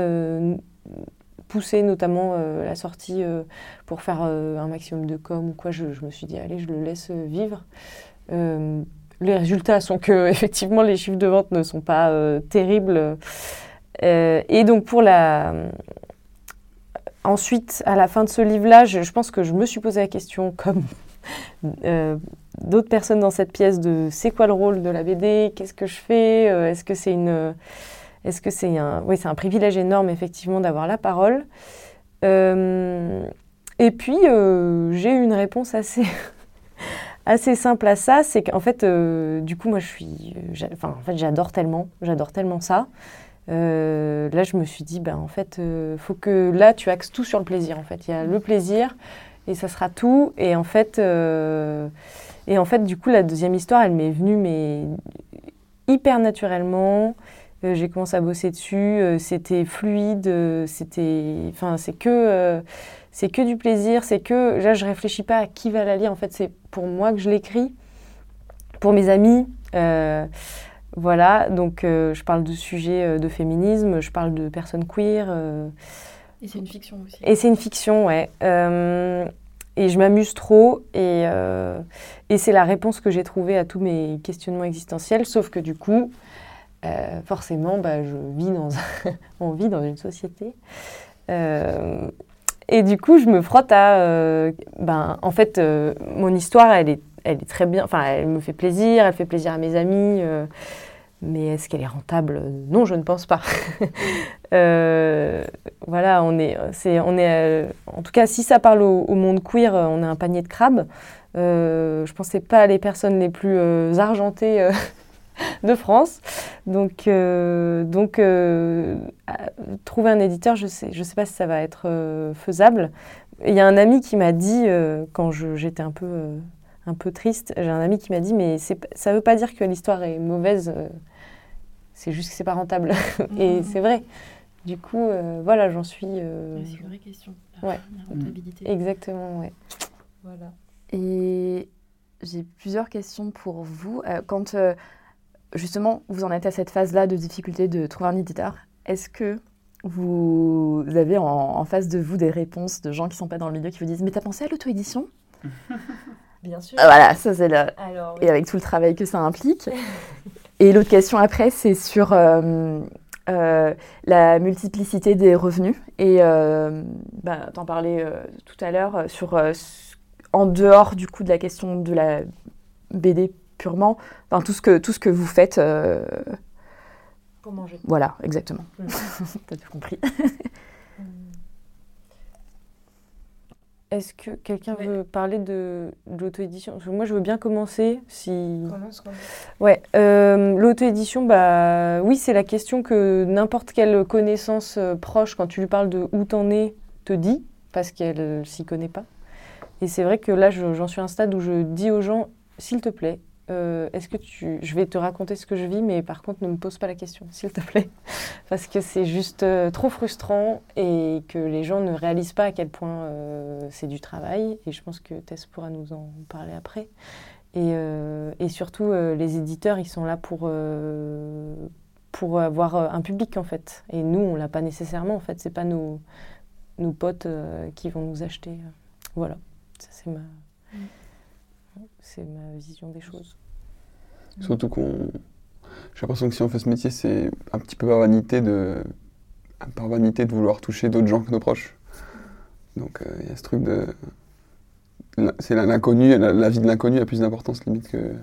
poussé notamment la sortie pour faire un maximum de com ou quoi. Je, je, me suis dit, allez, je le laisse vivre. les résultats sont que, effectivement, les chiffres de vente ne sont pas terribles. Euh, et donc pour la... Ensuite, à la fin de ce livre-là, je, pense que je me suis posé la question, comme euh, d'autres personnes dans cette pièce, de c'est quoi le rôle de la BD Qu'est-ce que je fais? Euh, Est-ce que c'est une... Est-ce que c'est un... Oui, c'est un privilège énorme, effectivement, d'avoir la parole. et puis, j'ai eu une réponse assez... assez simple à ça, c'est qu'en fait, du coup, moi, je suis, enfin, en fait, j'adore tellement, j'adore tellement ça, euh, là, je me suis dit, ben, en fait, euh, faut que là, tu axes tout sur le plaisir. En fait, il y a le plaisir et ça sera tout. Et en fait, euh, et en fait, du coup, la deuxième histoire, elle m'est venue mais hyper naturellement. j'ai commencé à bosser dessus. c'était fluide. c'était, enfin, c'est que c'est que du plaisir. C'est que là, je réfléchis pas à qui va la lire. En fait, c'est pour moi que je l'écris, pour mes amis. Voilà, donc euh, je parle de sujets euh, de féminisme, je parle de personnes queer. Euh, et c'est une fiction aussi. Et c'est une fiction, ouais. et je m'amuse trop, et, et c'est la réponse que j'ai trouvée à tous mes questionnements existentiels, sauf que du coup, forcément, bah, je vis dans on vit dans une société. et du coup, je me frotte à... ben, en fait, mon histoire, elle est, elle est très bien, enfin, elle me fait plaisir, elle fait plaisir à mes amis. Mais est-ce qu'elle est rentable? Non, je ne pense pas. Euh, voilà, on est, on est, euh, en tout cas, si ça parle au, monde queer, euh, on est un panier de crabes. je ne pensais pas les personnes les plus argentées de France. Donc, euh, donc euh, trouver un éditeur, je sais, je sais pas si ça va être euh, faisable. Il y a un ami qui m'a dit, quand j'étais un peu, un peu triste, j'ai un ami qui m'a dit, mais ça ne veut pas dire que l'histoire est mauvaise, c'est juste que c'est pas rentable. Et c'est vrai. Du coup, voilà, j'en suis... c'est une vraie question, la, ouais. rentabilité. Exactement, ouais. Voilà. Et j'ai plusieurs questions pour vous. quand justement, vous en êtes à cette phase-là de difficulté de trouver un éditeur. Est-ce que vous avez en, face de vous des réponses de gens qui ne sont pas dans le milieu qui vous disent Mais t'as pensé à l'auto-édition? Bien sûr. Ah, voilà, ça c'est là. Et avec tout le travail que ça implique. Et l'autre question après, c'est sur euh, euh, la multiplicité des revenus. Et euh, bah, t'en parlais tout à l'heure sur en dehors du coup de la question de la BD purement, enfin, tout, ce que, tout ce que vous faites. Euh, Pour manger. Voilà, exactement. Mm. T'as tout compris. Mm. Est-ce que quelqu'un veut parler de, l'auto-édition? Moi, je veux bien commencer. Si... Commence, Ouais. Euh, l'auto-édition, bah, oui, c'est la question que n'importe quelle connaissance euh, proche, quand tu lui parles de où t'en es, te dit, parce qu'elle s'y connaît pas. Et c'est vrai que là, j'en suis à un stade où je dis aux gens, s'il te plaît, euh, est-ce que tu... Je vais te raconter ce que je vis, mais par contre, ne me pose pas la question, s'il te plaît. Parce que c'est juste euh, trop frustrant et que les gens ne réalisent pas à quel point euh, c'est du travail. Et je pense que Tess pourra nous en parler après. Et, surtout, les éditeurs, ils sont là pour, avoir un public, en fait. Et nous, on l'a pas nécessairement, en fait. C'est pas nos, nos potes qui vont nous acheter. Voilà, ça c'est ma... Mm. C'est ma vision des choses. Surtout qu'on. J'ai l'impression que si on fait ce métier, c'est un petit peu par vanité de, par vanité de vouloir toucher d'autres gens que nos proches. Donc euh, il y a ce truc de. C'est l'inconnu, la, vie de l'inconnu a plus d'importance limite que,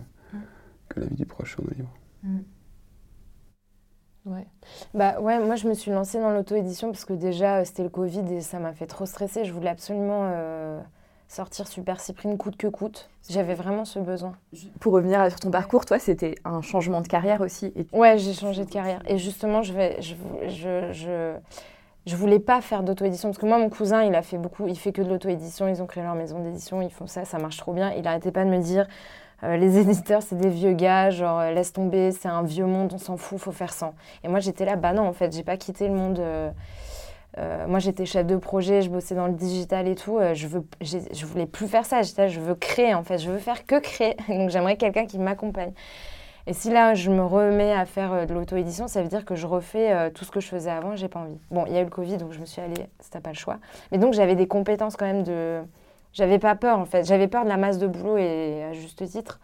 que la vie du proche sur nos livres. Mm. Ouais. Bah ouais, moi je me suis lancée dans l'auto-édition parce que déjà c'était le Covid et ça m'a fait trop stresser. Je voulais absolument euh, sortir Super Cyprine coûte que coûte. J'avais vraiment ce besoin. Pour revenir sur ton parcours, toi, c'était un changement de carrière aussi. Et... Ouais, j'ai changé de carrière. Et justement, je vais, je, je, je, je voulais pas faire d'auto-édition parce que moi, mon cousin, il a fait beaucoup, il fait que de l'auto-édition. Ils ont créé leur maison d'édition, ils font ça, ça marche trop bien. Il arrêtait pas de me dire. Euh, les éditeurs, c'est des vieux gars, genre euh, laisse tomber, c'est un vieux monde, on s'en fout, faut faire sans. Et moi, j'étais là, bah non, en fait, j'ai pas quitté le monde. Euh, euh, moi, j'étais chef de projet, je bossais dans le digital et tout. Euh, je veux, je voulais plus faire ça. Je veux créer en fait. Je veux faire que créer. Donc, j'aimerais quelqu'un qui m'accompagne. Et si là, je me remets à faire euh, de l'auto-édition, ça veut dire que je refais tout ce que je faisais avant. J'ai pas envie. Bon, il y a eu le Covid, donc je me suis allée. C'était pas le choix. Mais donc, j'avais des compétences quand même de. J'avais pas peur en fait. J'avais peur de la masse de boulot et à juste titre.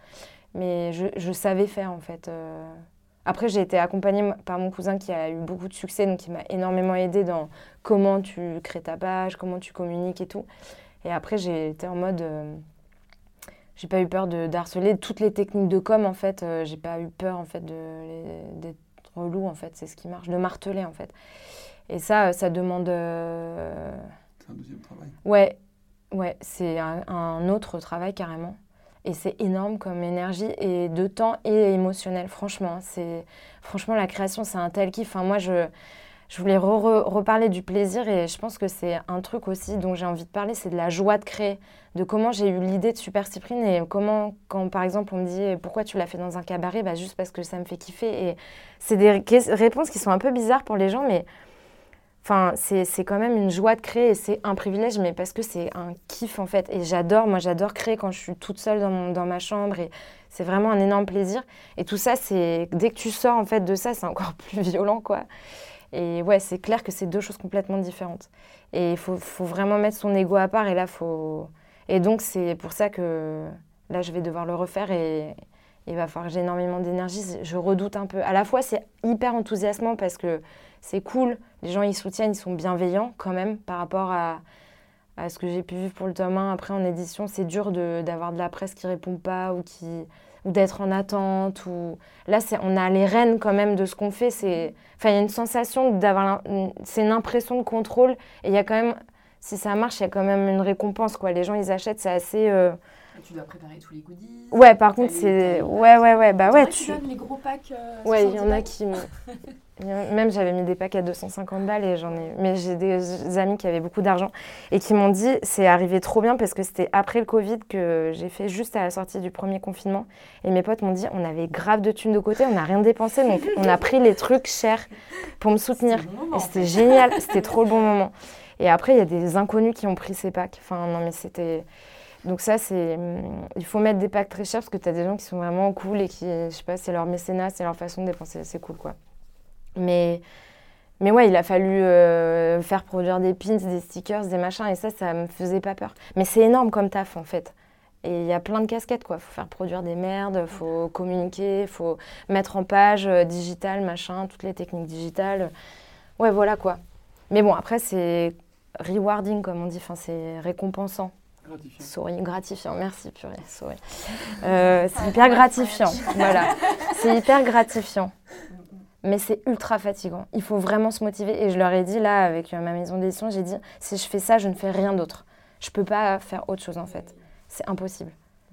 Mais je, je savais faire en fait. Après, j'ai été accompagnée par mon cousin qui a eu beaucoup de succès, donc il m'a énormément aidé dans comment tu crées ta page, comment tu communiques et tout. Et après, j'ai été en mode. Euh, j'ai pas eu peur de d'harceler toutes les techniques de com en fait. Euh, j'ai pas eu peur en fait d'être relou en fait. C'est ce qui marche, de marteler en fait. Et ça, ça demande. Euh, c'est un deuxième travail. Ouais, ouais, c'est un, autre travail carrément. Et c'est énorme comme énergie et de temps et émotionnel, franchement. C'est franchement la création, c'est un tel kiff. Enfin, moi, je, je voulais reparler du plaisir et je pense que c'est un truc aussi dont j'ai envie de parler, c'est de la joie de créer, de comment j'ai eu l'idée de Super Cyprine et comment, quand par exemple on me dit pourquoi tu l'as fait dans un cabaret, bah, juste parce que ça me fait kiffer. Et c'est des réponses qui sont un peu bizarres pour les gens, mais Enfin, c'est quand même une joie de créer et c'est un privilège, mais parce que c'est un kiff en fait. Et j'adore, moi j'adore créer quand je suis toute seule dans, dans ma chambre et c'est vraiment un énorme plaisir. Et tout ça, c'est dès que tu sors en fait de ça, c'est encore plus violent quoi. Et ouais, c'est clair que c'est deux choses complètement différentes. Et il faut, vraiment mettre son ego à part et là, faut. Et donc, c'est pour ça que là, je vais devoir le refaire et il va falloir que j'ai énormément d'énergie. Je redoute un peu. À la fois, c'est hyper enthousiasmant parce que c'est cool. Les gens, ils soutiennent, ils sont bienveillants quand même par rapport à, ce que j'ai pu vivre pour le tome 1. Après, en édition, c'est dur d'avoir de, la presse qui répond pas ou, qui, ou d'être en attente. Ou... Là, on a les rênes quand même de ce qu'on fait. Enfin, il y a une sensation d'avoir... C'est une impression de contrôle. Et il y a quand même... Si ça marche, il y a quand même une récompense. Quoi. Les gens, ils achètent, c'est assez... Euh, tu dois préparer tous les goodies. Ouais, par contre, c'est. Ouais, ouais, ouais. Bah ouais, tu. donnent les gros packs. euh, Ouais, il y 70 en a qui. Même j'avais mis des packs à 250 balles et j'en ai. Mais j'ai des amis qui avaient beaucoup d'argent et qui m'ont dit c'est arrivé trop bien parce que c'était après le Covid que j'ai fait juste à la sortie du premier confinement. Et mes potes m'ont dit on avait grave de thunes de côté, on n'a rien dépensé donc on a pris les trucs chers pour me soutenir. Bon Et c'était génial, c'était trop le bon moment. Et après, il y a des inconnus qui ont pris ces packs. Enfin, non, mais c'était. Donc, ça, c'est. hum, Il faut mettre des packs très chers parce que tu as des gens qui sont vraiment cool et qui, je sais pas, c'est leur mécénat, c'est leur façon de dépenser. C'est cool, quoi. Mais. Mais ouais, il a fallu euh, faire produire des pins, des stickers, des machins, et ça, ça me faisait pas peur. Mais c'est énorme comme taf, en fait. Et il y a plein de casquettes, quoi. faut faire produire des merdes, faut communiquer, faut mettre en page euh, digital, machin, toutes les techniques digitales. Ouais, voilà, quoi. Mais bon, après, c'est rewarding, comme on dit, enfin, c'est récompensant. Souris, gratifiant, merci purée, souris. Euh, c'est hyper gratifiant, voilà. C'est hyper gratifiant. Mais c'est ultra fatigant. Il faut vraiment se motiver. Et je leur ai dit, là, avec euh, ma maison d'édition, j'ai dit, si je fais ça, je ne fais rien d'autre. Je peux pas faire autre chose, en fait. C'est impossible.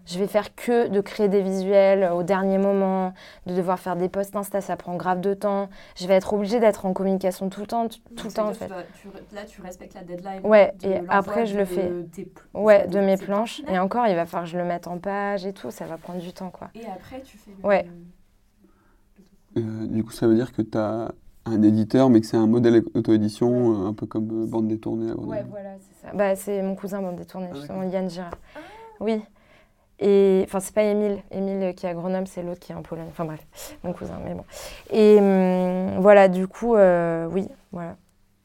Je vais faire que de créer des visuels au dernier moment, de devoir faire des posts Insta, ça prend grave de temps. Je vais être obligée d'être en communication tout le temps, tout le temps, en fait. là, tu respectes la deadline. Ouais, de et après, je le fais. tes Ouais, de de mes planches. Et encore, il va falloir que je le mette en page et tout. Ça va prendre du temps, quoi. Et après, tu fais le. Ouais. Euh, du coup, ça veut dire que tu as un éditeur, mais que c'est un modèle auto-édition, euh, un peu comme euh, bande détournée. à Grenoble. voilà, c'est ça. Bah, c'est mon cousin bande détournée, Ah, justement. Yann Girard. Oui. Et enfin, c'est pas Émile. Émile euh, qui est à Grenoble, c'est l'autre qui est en Pologne. Enfin bref, mon cousin, mais bon. Et hum, voilà, du coup, euh, oui, voilà.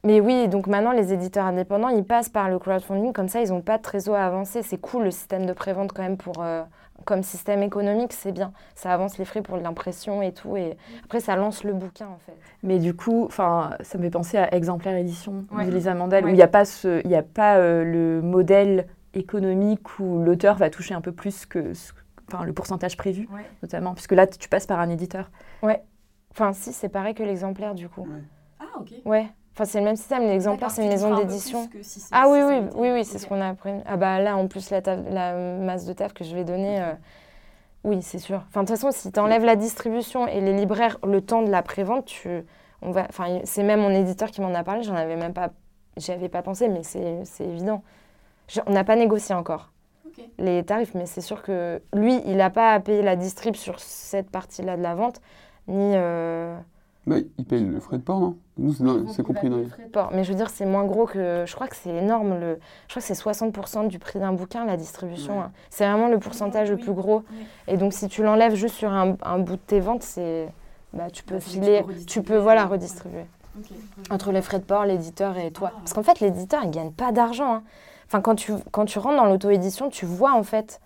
Mais oui, donc maintenant, les éditeurs indépendants, ils passent par le crowdfunding, comme ça, ils n'ont pas de trésor à avancer. C'est cool le système de prévente quand même pour, euh, comme système économique, c'est bien. Ça avance les frais pour l'impression et tout, et après, ça lance le bouquin en fait. Mais du coup, enfin, ça me fait penser à Exemplaire Édition Ouais. d'Elisa Mandel, où Ouais. il n'y a pas, ce, il y a pas euh, le modèle économique où l'auteur va toucher un peu plus que le pourcentage prévu, Ouais. notamment, puisque là, tu passes par un éditeur. Enfin, si, c'est pareil que l'exemplaire du coup. Ah, ok. Ouais. Enfin, c'est le même système. L'exemplaire, c'est une maison d'édition. si Ah oui, oui, oui, oui, c'est ce qu'on a appris. Ah bah là, en plus, la, taf- la masse de taf que je vais donner, euh, oui, c'est sûr. Enfin, de toute façon, si tu enlèves la distribution et les libraires le temps de la prévente, tu, on va, enfin, c'est même mon éditeur qui m'en a parlé, j'en avais même pas, j'y avais pas pensé, mais c'est évident. Je- on n'a pas négocié encore les tarifs, mais c'est sûr que lui, il n'a pas à payer la distrib sur cette partie-là de la vente, ni... euh, Bah, ils payent le frais de port, non Nous, c'est compris dans les... frais de port. Mais je veux dire, c'est moins gros que. Je crois que c'est énorme. Le... Je crois que c'est 60% du prix d'un bouquin, la distribution. Ouais. hein. C'est vraiment le pourcentage le plus gros. Oui. Et donc, si tu l'enlèves juste sur un, un bout de tes ventes, c'est. Bah, tu peux Bah, c'est que tu filer, peux tu peux voilà ouais. redistribuer entre les frais de port, l'éditeur et toi. Ah. Parce qu'en fait, l'éditeur, il gagne pas d'argent. hein. Enfin, quand tu, quand tu rentres dans l'auto-édition, tu vois en fait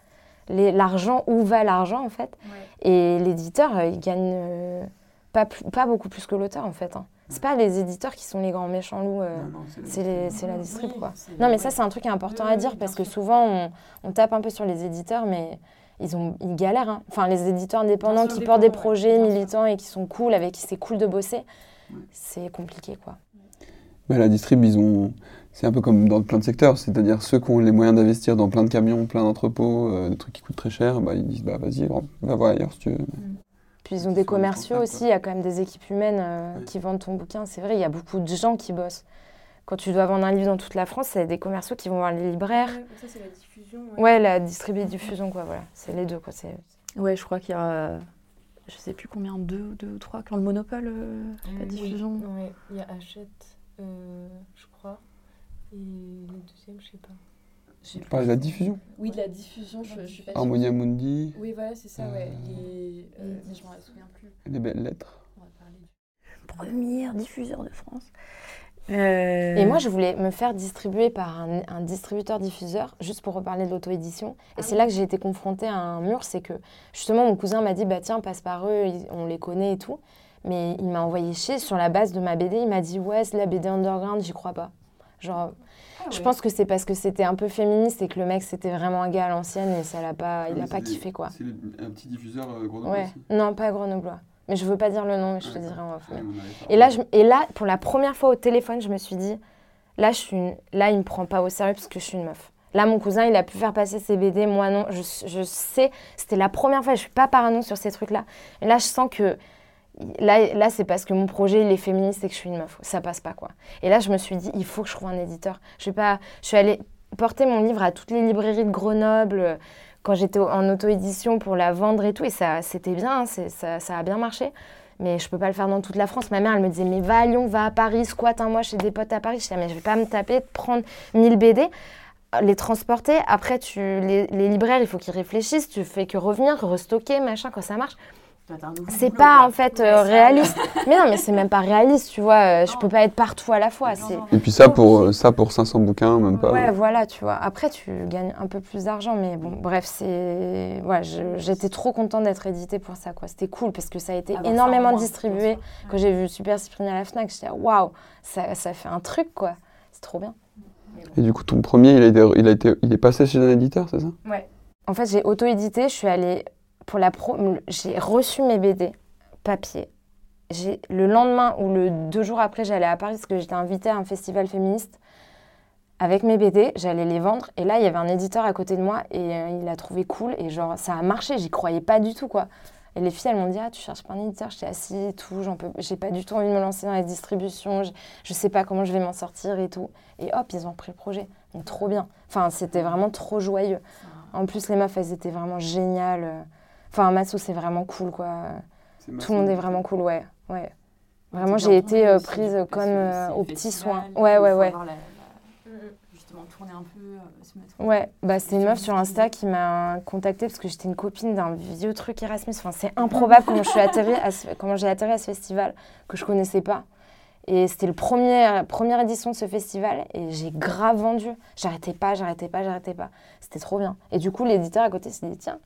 les- l'argent, où va l'argent en fait. Ouais. Et l'éditeur, euh, il gagne euh, pas, plus- pas beaucoup plus que l'auteur en fait. Hein. C'est pas les éditeurs qui sont les grands méchants loups. euh, c'est la Oui, distrib, quoi. Non, mais ouais. ça, c'est un truc important Oui, à dire parce que souvent, on, on tape un peu sur les éditeurs, mais ils, ont, ils galèrent. hein. Enfin, les éditeurs indépendants Bien qui portent des ouais, projets militants et qui sont cool, avec qui c'est cool de bosser, Ouais. c'est compliqué, quoi. Bah, la distrib, ils ont. C'est un peu comme dans plein de secteurs, c'est-à-dire ceux qui ont les moyens d'investir dans plein de camions, plein d'entrepôts, euh, des trucs qui coûtent très cher, bah, ils disent bah vas-y, va voir ailleurs si tu veux. Puis ils ont des commerciaux aussi, il y a quand même des équipes humaines euh, Ouais. qui vendent ton bouquin. C'est vrai, il y a beaucoup de gens qui bossent. Quand tu dois vendre un livre dans toute la France, c'est des commerciaux qui vont voir les libraires. Ça, c'est la diffusion. Ouais, la distribuer diffusion, quoi, voilà. C'est les deux, quoi. c'est- Ouais, je crois qu'il y a, je sais plus combien, deux, deux ou trois, quand le monopole, euh, la Oui. diffusion. Oui, il y a Hachette, euh, je crois. Et le deuxième, je sais pas. Tu parles de la diffusion Oui, de la diffusion, je, je suis pas sûre. Harmonia Mundi, Oui, voilà, c'est ça, ouais. Euh, Les, euh, je m'en souviens plus. les belles lettres. On va parler du- Premier diffuseur de France. Euh, Et moi, je voulais me faire distribuer par un, un distributeur-diffuseur, juste pour reparler de l'auto-édition. Et c'est là que j'ai été confrontée à un mur, c'est que justement, mon cousin m'a dit, bah tiens, passe par eux, on les connaît et tout. Mais il m'a envoyé chier sur la base de ma BD. Il m'a dit, ouais, c'est la BD underground, j'y crois pas. Genre, je pense que c'est parce que c'était un peu féministe et que le mec, c'était vraiment un gars à l'ancienne et ça l'a pas, il a pas kiffé, quoi. C'est un petit diffuseur euh, grenoblois Ouais, non, pas grenoblois. Mais je veux pas dire le nom, mais je te dirai en off. Et là, je- et là, pour la première fois au téléphone, je me suis dit, là, je suis une- là il me prend pas au sérieux parce que je suis une meuf. Là, mon cousin, il a pu faire passer ses BD, moi non. Je, je sais, c'était la première fois, je suis pas parano sur ces trucs-là. Et là, je sens que là, c'est parce que mon projet, il est féministe et que je suis une meuf. Ça passe pas, quoi. Et là, je me suis dit, il faut que je trouve un éditeur. Je vais pas, je suis allée porter mon livre à toutes les librairies de Grenoble euh, quand j'étais en auto-édition pour la vendre et tout. Et ça, c'était bien, ça, a bien marché. Mais je peux pas le faire dans toute la France. Ma mère, elle me disait, mais va à Lyon, va à Paris, squatte un mois chez des potes à Paris. Je disais, mais je vais pas me taper prendre 1000 BD, les transporter. Après, tu, les, les libraires, il faut qu'ils réfléchissent. Tu fais que revenir, restocker, machin, quand ça marche. C'est pas en fait euh, réaliste. mais non, mais c'est même pas réaliste, tu vois. euh, je peux pas être partout à la fois. Et puis ça pour, euh, ça pour 500 bouquins, même pas. Ouais, voilà, tu vois. Après, tu gagnes un peu plus d'argent, mais bon, bref, c'est. Ouais, j'étais trop contente d'être éditée pour ça, quoi. C'était cool parce que ça a été ça en énormément moins, distribué. Quand j'ai vu Super Cyprien à la Fnac, j'étais waouh, ça, ça fait un truc, quoi. C'est trop bien. Et du coup, ton premier, il, a été, il, a été, il est passé chez un éditeur, c'est ça? En fait, j'ai auto-édité, je suis allée pour la pro. J'ai reçu mes BD papier. J'ai le lendemain ou le deux jours après, j'allais à Paris parce que j'étais invitée à un festival féministe avec mes BD, j'allais les vendre et là il y avait un éditeur à côté de moi et euh, il a trouvé cool et genre ça a marché, j'y croyais pas du tout quoi. Et les filles elles m'ont dit ah tu cherches pas un éditeur, j'étais assise et tout, j'en peux, j'ai pas du tout envie de me lancer dans la distribution, je, je sais pas comment je vais m'en sortir et tout. Et hop ils ont pris le projet, donc trop bien. Enfin c'était vraiment trop joyeux. En plus les meufs elles étaient vraiment géniales. Enfin Massou c'est vraiment cool quoi. Tout le monde est vraiment cool, ouais. ouais. Vraiment, j'ai été euh, prise comme euh, au petit soin. Ouais, ouais, ouais. Justement, tourner un peu, euh, se mettre. Ouais, bah, c'était une meuf sur Insta qui m'a contactée parce que j'étais une copine d'un vieux truc Erasmus. Enfin, c'est improbable comment je suis atterrie à ce- comment j'ai atterri à ce festival que je connaissais pas. Et c'était le premier, la première édition de ce festival et j'ai grave vendu. J'arrêtais pas, j'arrêtais pas, j'arrêtais pas. C'était trop bien. Et du coup, l'éditeur à côté s'est dit tiens,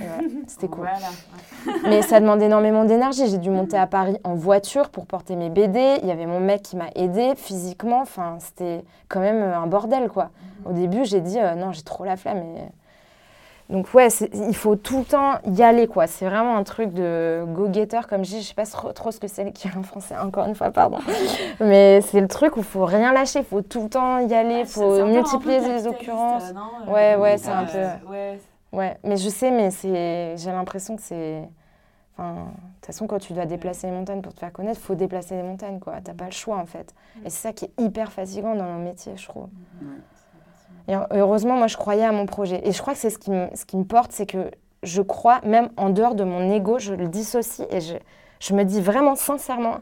c'était cool. Voilà. Mais ça demande énormément d'énergie. J'ai dû monter à Paris en voiture pour porter mes BD. Il y avait mon mec qui m'a aidé physiquement. Enfin, c'était quand même un bordel, quoi. Au début, j'ai dit euh, non, j'ai trop la flemme. Et... Donc ouais, il faut tout le temps y aller, quoi. C'est vraiment un truc de go-getter, comme je dis. Je sais pas trop, trop ce que c'est l'équivalent en français, encore une fois, pardon. Mais c'est le truc où il faut rien lâcher. Il faut tout le temps y aller. Il faut multiplier les occurrences. Ouais, ouais, c'est un peu- Ouais, Ouais, mais je sais, mais c'est, j'ai l'impression que c'est. Enfin, de toute façon, quand tu dois déplacer les montagnes pour te faire connaître, faut déplacer les montagnes, quoi. T'as pas le choix, en fait. Et c'est ça qui est hyper fatigant dans mon métier, je trouve. Et heureusement, moi, je croyais à mon projet. Et je crois que c'est ce qui me, ce qui me porte, c'est que je crois, même en dehors de mon ego, je le dissocie et je, je me dis vraiment sincèrement,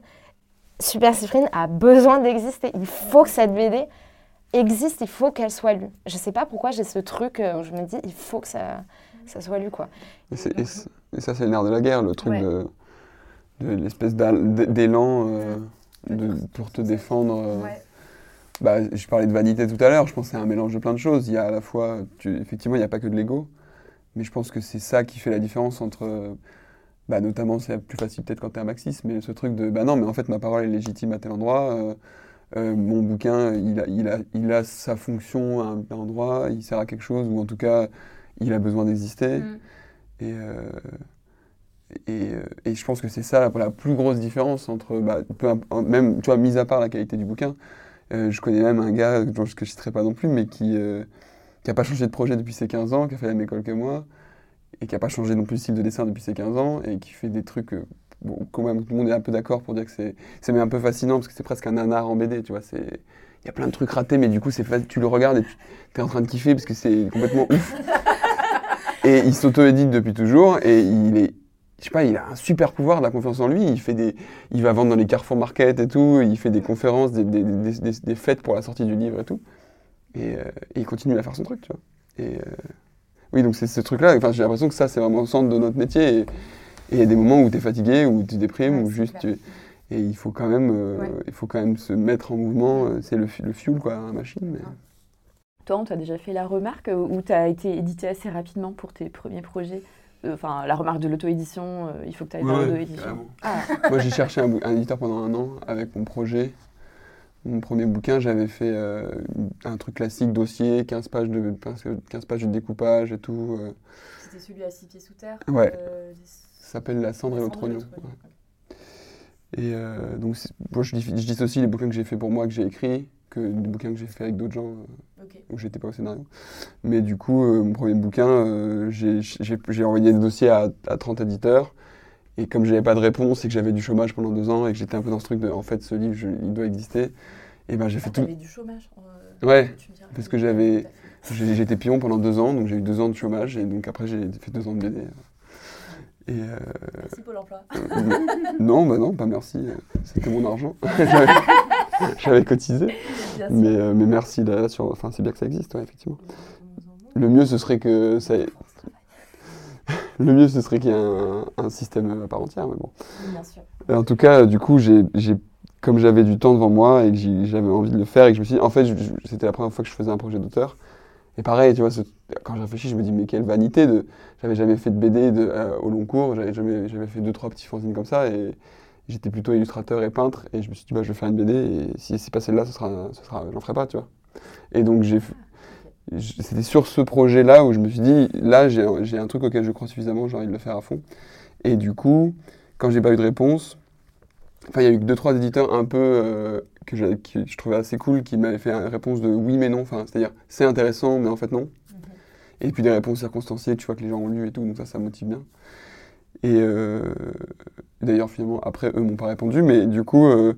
Super Cyprine a besoin d'exister. Il faut que cette BD existe, il faut qu'elle soit lue. Je sais pas pourquoi j'ai ce truc euh, où je me dis, il faut que ça, ça soit lu, quoi. Et, ça, c'est le nerf de la guerre, le truc Ouais. de, de l'espèce d'élan euh, pour te défendre. euh. Bah, je parlais de vanité tout à l'heure, je pense que c'est un mélange de plein de choses. Il y a à la fois, tu- effectivement, il n'y a pas que de l'ego, mais je pense que c'est ça qui fait la différence entre. Bah, notamment, c'est plus facile peut-être quand tu es un marxiste, mais ce truc de bah non, mais en fait, ma parole est légitime à tel endroit. euh, euh, mon bouquin, il a, il, a, il a sa fonction à un endroit, il sert à quelque chose, ou en tout cas, il a besoin d'exister. Mm. Et, euh, et, euh, et je pense que c'est ça la, la plus grosse différence entre, bah, peu même, tu vois, mis à part la qualité du bouquin, euh, je connais même un gars, dont je- que je ne citerai pas non plus, mais qui n'a pas changé de projet depuis ses 15 ans, qui a fait la même école que moi, et qui n'a pas changé non plus de style de dessin depuis ses 15 ans, et qui fait des trucs, bon, quand même, tout le monde est un peu d'accord pour dire que c'est même un peu fascinant, parce que c'est presque un nanar en BD, tu vois, c'est... Il y a plein de trucs ratés, mais du coup, c'est tu le regardes et tu es en train de kiffer parce que c'est complètement ouf. Et il s'auto-édite depuis toujours et il est, je sais pas, il a un super pouvoir, de la confiance en lui. Il fait des, il va vendre dans les Carrefour Market et tout. Il fait des conférences, des, des, des- des- des fêtes pour la sortie du livre et tout. Et, euh, et il continue à faire son truc, tu vois. Et euh, oui, donc c'est ce truc-là. Enfin, j'ai l'impression que ça, c'est vraiment au centre de notre métier. Et et il y a des moments où tu es fatigué, où tu déprimes, Ouais, où c'est juste tu- et il faut quand même, euh, Ouais. il faut quand même se mettre en mouvement. euh, C'est le, le fuel, quoi, la machine. mais- Toi, on t'a déjà fait la remarque euh, où tu as été édité assez rapidement pour tes premiers projets? Euh, Enfin, la remarque de l'auto-édition, euh, il faut que tu ailles Ouais, dans l'auto-édition. Ah, Moi, j'ai cherché un, éditeur pendant un an avec mon projet. Mon premier bouquin, j'avais fait euh, un truc classique, dossier, 15 pages de, 15 pages de découpage et tout. euh. C'était celui à six pieds sous terre. Ouais. euh, s'appelle La cendre et La l'autre oignon. ouais. Et euh, donc, moi, je, dis- je dissocie les bouquins que j'ai fait pour moi, que j'ai écrits, que des bouquins que j'ai fait avec d'autres gens. euh. Ok. où j'étais pas au scénario. Mais du coup, euh, mon premier bouquin, euh, j'ai- envoyé des dossiers à, à 30 éditeurs. Et comme j'avais pas de réponse et que j'avais du chômage pendant deux ans et que j'étais un peu dans ce truc de en fait ce livre je- il doit exister, et ben j'ai fait tout. du chômage Ouais, parce que j'avais- J'étais pion pendant deux ans, donc j'ai eu deux ans de chômage et donc après j'ai fait deux ans de BD. Et euh, Merci Pôle emploi. non, bah non, pas merci, euh, c'était mon argent. J'avais- cotisé. Mais, euh, mais merci là, sur. Enfin, c'est bien que ça existe, ouais, effectivement. Le mieux, ce serait que ça. Le mieux, ce serait qu'il y ait un, un système à part entière, mais bon. Bien sûr. En tout cas, du coup, j'ai, comme j'avais du temps devant moi et que j'avais envie de le faire et que je me suis dit, en fait, c'était la première fois que je faisais un projet d'auteur. Et pareil, tu vois, quand je réfléchis, je me dis, mais quelle vanité de. J'avais jamais fait de BD euh, au long cours, j'avais jamais, fait deux, trois petits fanzines comme ça et j'étais plutôt illustrateur et peintre et je me suis dit, bah, je vais faire une BD et si c'est pas celle-là, ce sera, j'en ferai pas, tu vois. Et donc, j'ai. C'était sur ce projet-là où je me suis dit, là, j'ai un- j'ai un truc auquel je crois suffisamment, j'ai envie de le faire à fond. Et du coup, quand j'ai pas eu de réponse, enfin, il y a eu que deux, trois éditeurs un peu euh, que, je, que je trouvais assez cool qui m'avaient fait une réponse de oui, mais non. Enfin, c'est-à-dire, c'est intéressant, mais en fait, non. Et puis des réponses circonstanciées, tu vois que les gens ont lu et tout, donc ça, ça motive bien. Et euh, d'ailleurs, finalement, après, eux m'ont pas répondu, mais du coup, euh,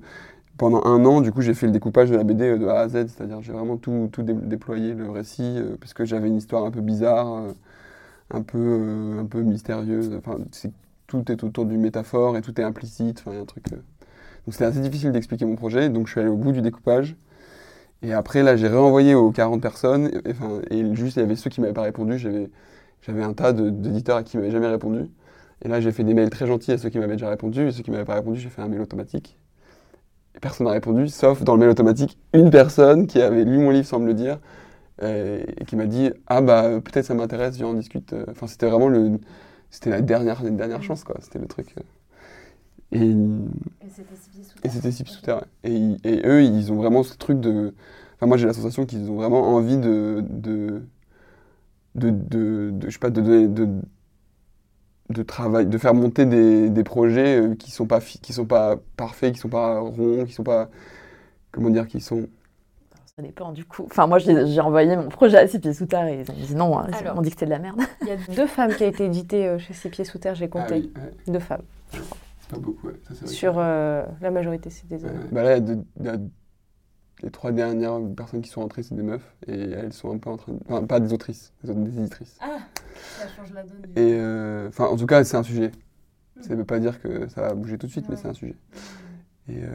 pendant un an, du coup, j'ai fait le découpage de la BD de A à Z, c'est-à-dire j'ai vraiment tout, tout dé- déployé, le récit, euh, parce que j'avais une histoire un peu bizarre, euh, un, peu, euh, un peu mystérieuse. Enfin, tout est autour du métaphore et tout est implicite. Enfin, il y a un truc. Euh. Donc c'était assez difficile d'expliquer mon projet, donc je suis allé au bout du découpage. Et après, là, j'ai réenvoyé aux 40 personnes, et, et juste, il y avait ceux qui m'avaient pas répondu. J'avais, un tas d'éditeurs à qui m'avaient jamais répondu. Et là, j'ai fait des mails très gentils à ceux qui m'avaient déjà répondu, et ceux qui m'avaient pas répondu, j'ai fait un mail automatique. Et personne n'a répondu, sauf dans le mail automatique, une personne qui avait lu mon livre sans me le dire, euh, et qui m'a dit Ah, bah, peut-être ça m'intéresse, viens, on discute. Enfin, c'était vraiment le. C'était la dernière, la dernière chance, quoi. C'était le truc. Et. Et c'était pieds sous Et ouais. Et, et eux, ils ont vraiment ce truc de. Enfin, moi, j'ai la sensation qu'ils ont vraiment envie de. de. de. de, de- je sais pas, de donner. De, de travail, de faire monter des, des projets euh, qui sont pas qui sont pas parfaits, qui sont pas ronds, qui sont pas comment dire, qui sont Ça dépend du coup. Enfin, moi, j'ai envoyé mon projet à six pieds sous terre et ils ont dit non, hein, ils Alors. m'ont dit que c'était de la merde. Il y a deux femmes qui ont été éditées euh, chez Six Pieds Sous Terre, j'ai compté. Ah oui, ouais, Deux femmes. c'est pas beaucoup, ouais, ça, c'est vrai. Sur euh, la majorité, c'est des hommes. ouais. Bah là, il y a deux- il y a les trois dernières personnes qui sont rentrées, c'est des meufs, et elles sont un peu en train de... Enfin, pas des autrices, des, des éditrices. Ah, ça change la donne. Et euh, enfin, en tout cas, c'est un sujet. Ça ne veut pas dire que ça va bouger tout de suite, mais c'est un sujet. Et, euh,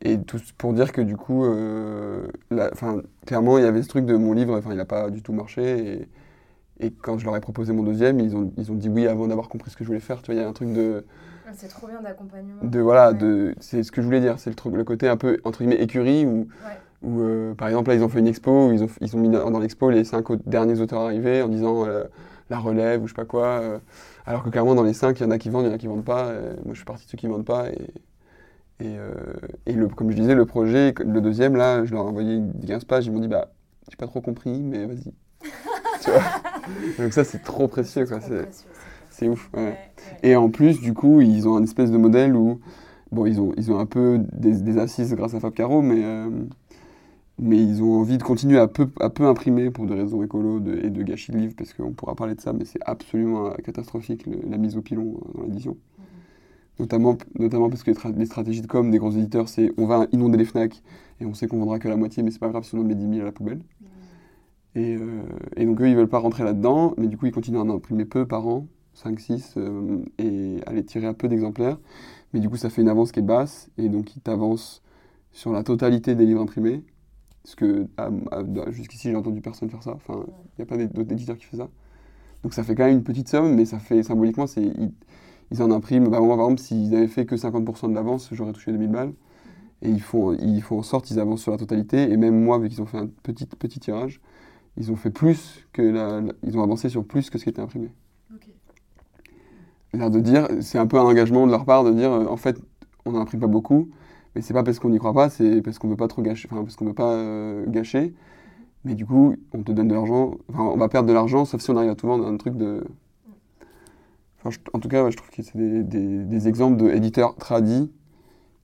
et tout pour dire que du coup, euh, la- enfin, clairement, il y avait ce truc de mon livre, enfin, il n'a pas du tout marché. Et, et quand je leur ai proposé mon deuxième, ils ont, ils ont dit oui avant d'avoir compris ce que je voulais faire. Tu vois, il y a un truc de, C'est trop bien d'accompagnement. de voilà, de, c'est ce que je voulais dire. C'est le, truc, le côté un peu entre guillemets écurie où, où euh, par exemple là, ils ont fait une expo, où ils ont, ils ont mis dans, dans l'expo les cinq derniers auteurs arrivés en disant euh, la relève ou je sais pas quoi. euh, alors que clairement, dans les cinq, il y en a qui vendent, il y en a qui vendent pas. moi, je suis parti de ceux qui vendent pas. Et, et, et le, comme je disais, le projet, le deuxième, là, je leur ai envoyé 15 pages. Ils m'ont dit, bah, j'ai pas trop compris, mais vas-y. tu vois? Donc, ça, c'est trop précieux, quoi. C'est, c'est ouf. ouais. Et en plus, du coup, ils ont un espèce de modèle où, bon, ils ont, ils ont un peu des, des assises grâce à Fab Caro, mais, euh, mais ils ont envie de continuer à peu, à peu imprimer pour des raisons écolo de- et de gâchis de livres, parce qu'on pourra parler de ça, mais c'est absolument euh, catastrophique le- la mise au pilon euh, dans l'édition. Notamment, notamment parce que les, tra- les stratégies de com des gros éditeurs, c'est on va inonder les FNAC et on sait qu'on vendra que la moitié, mais c'est pas grave si on en met 10 000 à la poubelle. Et, euh, et donc eux, ils veulent pas rentrer là-dedans, mais du coup, ils continuent à en imprimer peu par an, 5, 6, euh, et les tirer à peu d'exemplaires. Mais du coup, ça fait une avance qui est basse, et donc ils t'avancent sur la totalité des livres imprimés. Parce que à- à- jusqu'ici, j'ai entendu personne faire ça. Enfin, il n'y a pas d'autres éditeurs qui font ça. Donc ça fait quand même une petite somme, mais ça fait symboliquement, c'est ils, en impriment. Bah, moi, par exemple, s'ils avaient fait que 50% de l'avance, j'aurais touché 2000 balles. Et ils font, ils font en sorte, ils avancent sur la totalité. Et même moi, vu qu'ils ont fait un petit, petit tirage, ils ont fait plus que la- ils ont avancé sur plus que ce qui était imprimé. L'air de dire, c'est un peu un engagement de leur part de dire, euh, en fait, on n'imprime pas beaucoup, mais c'est pas parce qu'on n'y croit pas, c'est parce qu'on veut pas trop gâcher, enfin parce qu'on veut pas euh, gâcher. Mais du coup, on te donne de l'argent, enfin on va perdre de l'argent, sauf si on arrive à tout vendre un truc de. Enfin, je- en tout cas, ouais, je trouve que c'est des, des- des exemples d'éditeurs tradis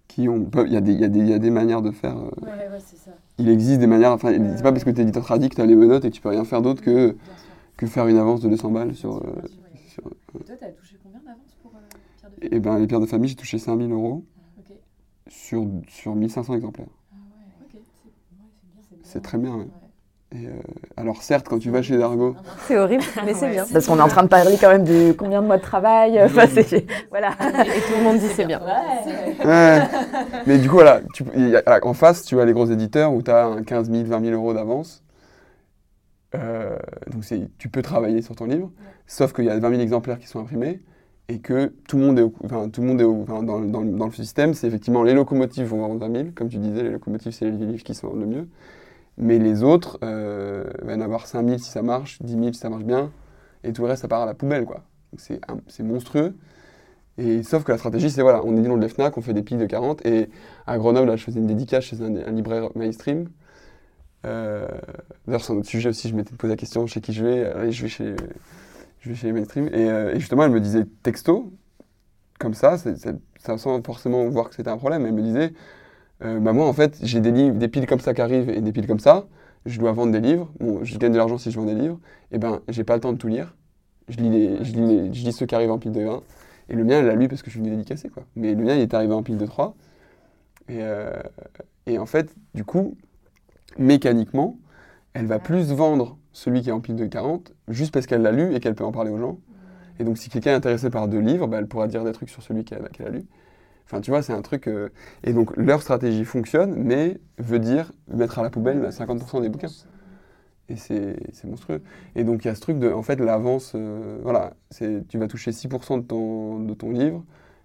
qui ont. Il y, a y, a y a des manières de faire. euh, Ouais, ouais, c'est ça. il existe des manières. Enfin, c'est pas parce que tu es éditeur tradit que tu as les menottes et que tu peux rien faire d'autre que, que faire une avance de 200 balles sur. Sur- Toi, t'as touché combien d'avance pour euh, Pierre de et ben, les pierres de famille, j'ai touché 5000 euros sur, sur 1500 exemplaires. Ah ouais, ok. C'est très bien. ouais. Et, euh, alors, certes, quand tu vas chez Dargo. C'est horrible, mais c'est bien. Parce qu'on est en train de parler quand même de combien de mois de travail. Enfin. Voilà. Et tout le monde dit c'est bien. Ouais. Mais du coup, voilà, tu- en face, tu as les gros éditeurs où tu as un 15 000, 20 000 euros d'avance. Euh, donc, tu peux travailler sur ton livre, sauf qu'il y a 20 000 exemplaires qui sont imprimés et que tout le monde est, au, enfin, tout le monde est au- enfin, dans, dans- dans le système. C'est effectivement les locomotives vont vendre 20 000, comme tu disais, les locomotives, c'est les livres qui vendent le mieux. Mais les autres, euh, va en avoir 5 000 si ça marche, 10 000 si ça marche bien, et tout le reste, ça part à la poubelle. quoi. C'est monstrueux. Et sauf que la stratégie, c'est voilà, on est dit dans le FNAC, on fait des piles de 40. Et à Grenoble, là, je faisais une dédicace chez un, un libraire mainstream. Euh, D'ailleurs, c'est un autre sujet aussi, je m'étais posé la question chez qui je vais. Allez, je vais chez, je vais chez mainstream. Et, euh, et justement, elle me disait texto, comme ça, sans forcément voir que c'était un problème. Elle me disait, euh, bah moi, en fait, j'ai des, piles comme ça qui arrivent et des piles comme ça. Je dois vendre des livres. Bon, je gagne de l'argent si je vends des livres. Et ben, j'ai pas le temps de tout lire. Je lis, je, lis je lis ceux qui arrivent en pile de 1. Et le mien, elle l'a lu parce que je suis venu dédicacer, quoi. Mais le mien, il est arrivé en pile de 3. Et, euh, et en fait, du coup, mécaniquement, elle va plus vendre celui qui est en pile de 40 juste parce qu'elle l'a lu et qu'elle peut en parler aux gens. Et donc, si quelqu'un est intéressé par deux livres, bah, elle pourra dire des trucs sur celui qu'elle a lu. Enfin, tu vois, c'est un truc. euh, Et donc, leur stratégie fonctionne, mais veut dire mettre à la poubelle bah, 50% des bouquins. Et c'est monstrueux. Et donc, il y a ce truc de. En fait, l'avance. euh, voilà, tu vas toucher 6% de ton, de ton livre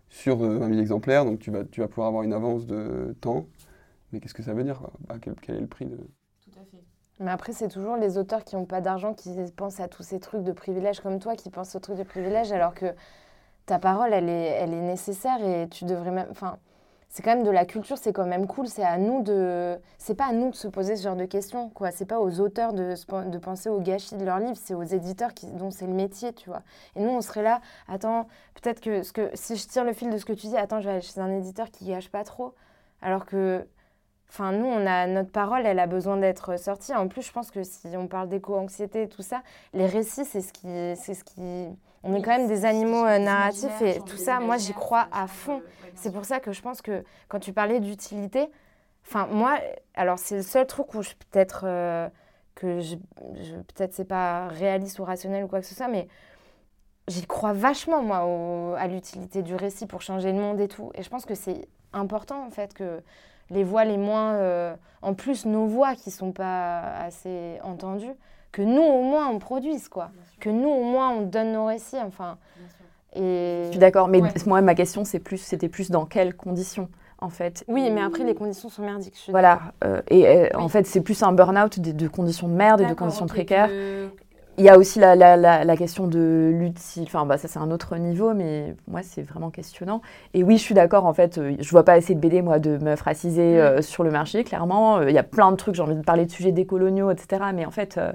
sur euh, 20 000 exemplaires, donc tu vas, tu vas pouvoir avoir une avance de temps. Mais qu'est-ce que ça veut dire quoi? Bah, quel, quel est le prix de. Mais après, c'est toujours les auteurs qui n'ont pas d'argent qui pensent à tous ces trucs de privilèges comme toi, qui pensent aux trucs de privilèges, alors que ta parole, elle est, elle est nécessaire et tu devrais même. Enfin, c'est quand même de la culture, c'est quand même cool. C'est à nous de. C'est pas à nous de se poser ce genre de questions, quoi. C'est pas aux auteurs de, de penser au gâchis de leurs livres, c'est aux éditeurs qui, dont c'est le métier, tu vois. Et nous, on serait là, attends, peut-être que, ce que si je tire le fil de ce que tu dis, attends, je vais aller chez un éditeur qui gâche pas trop. Alors que Enfin, nous, on a notre parole, elle a besoin d'être sortie. En plus, je pense que si on parle d'éco-anxiété et tout ça, les récits, c'est ce qui, c'est ce qui. On est quand même des animaux euh, narratifs et tout ça. Moi, j'y crois à fond. C'est pour ça que je pense que quand tu parlais d'utilité, enfin moi, alors c'est le seul truc où je peut-être euh, que je, je- peut-être c'est pas réaliste ou rationnel ou quoi que ce soit, mais j'y crois vachement moi au- à l'utilité du récit pour changer le monde et tout. Et je pense que c'est important en fait que les voix les moins, euh, en plus nos voix qui sont pas assez entendues, que nous au moins on produise quoi, que nous au moins on donne nos récits, enfin. Et Je suis d'accord, mais Ouais. moi, ma question, c'est plus, c'était plus dans quelles conditions, en fait? Oui, mais après les conditions sont merdiques. je suis Voilà. euh, et euh, Oui. en fait, c'est plus un burn-out de, de conditions de merde et de conditions précaires. que- Il y a aussi la, la, la, la question de l'utile. Enfin, bah, ça, c'est un autre niveau, mais moi, c'est vraiment questionnant. Et oui, je suis d'accord, en fait, euh, je vois pas assez de BD, moi, de meufs racisées euh, sur le marché, clairement. Euh, Il y a plein de trucs, j'ai envie de parler de sujets décoloniaux, etc. Mais en fait. euh,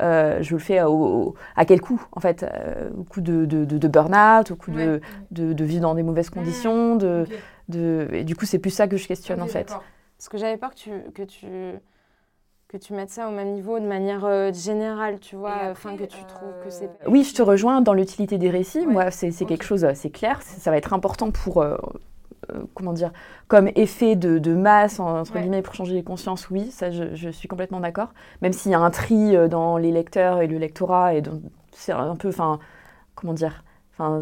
je le fais au- au- à quel coût en fait Au coût de, de, de, de burn-out, au coût de, de, vivre dans des mauvaises conditions, de, de... et du coup c'est plus ça que je questionne en fait. Parce que j'avais peur que tu, que, tu, que tu mettes ça au même niveau de manière euh, générale, tu vois, enfin que tu trouves que c'est... Oui, je te rejoins dans l'utilité des récits. Ouais. Moi, c'est c'est Ok. quelque chose, euh, c'est clair, ça va être important pour, euh, euh, comment dire, comme effet de, de masse, en- entre Ouais. guillemets, pour changer les consciences, oui, ça je, je suis complètement d'accord. Même s'il y a un tri euh, dans les lecteurs et le lectorat, et donc c'est un peu, enfin, comment dire, enfin,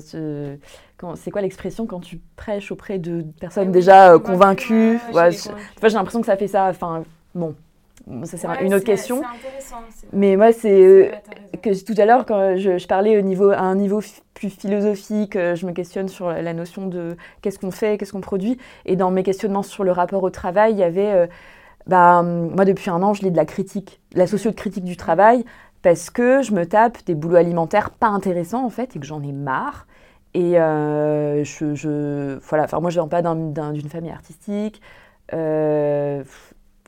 c'est quoi l'expression quand tu prêches auprès de personnes Ah oui, déjà euh, convaincues, ouais, j'ai l'impression que ça fait ça, enfin, bon, ça c'est Ouais, une autre question. Mais moi, c'est euh, que tout à l'heure, quand je, je parlais au niveau, à un niveau plus philosophique, euh, je me questionne sur la notion de qu'est-ce qu'on fait, qu'est-ce qu'on produit. Et dans mes questionnements sur le rapport au travail, il y avait, euh, bah, hum, moi depuis un an, je lis de la critique, de la sociocritique du travail, parce que je me tape des boulots alimentaires pas intéressants en fait, et que j'en ai marre. Et euh, je, je- voilà, enfin moi je viens pas d'un- d'un- d'une famille artistique. Euh,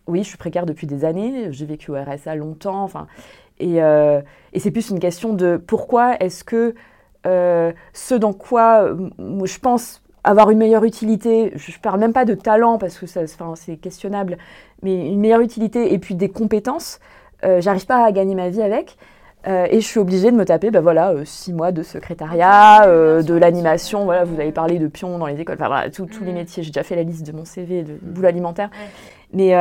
oui, je suis précaire depuis des années. J'ai vécu au RSA longtemps. Enfin, et, euh, et c'est plus une question de pourquoi est-ce que euh, ce dans quoi euh, je pense avoir une meilleure utilité, je ne parle même pas de talent parce que c'est questionnable, mais une meilleure utilité et puis des compétences, euh, j'arrive pas à gagner ma vie avec. Euh, et je suis obligée de me taper ben voilà, euh, six mois de secrétariat, euh, de l'animation. Voilà, vous avez parlé de pion dans les écoles, enfin voilà, tous les métiers. J'ai déjà fait la liste de mon CV de boulot alimentaire. Mais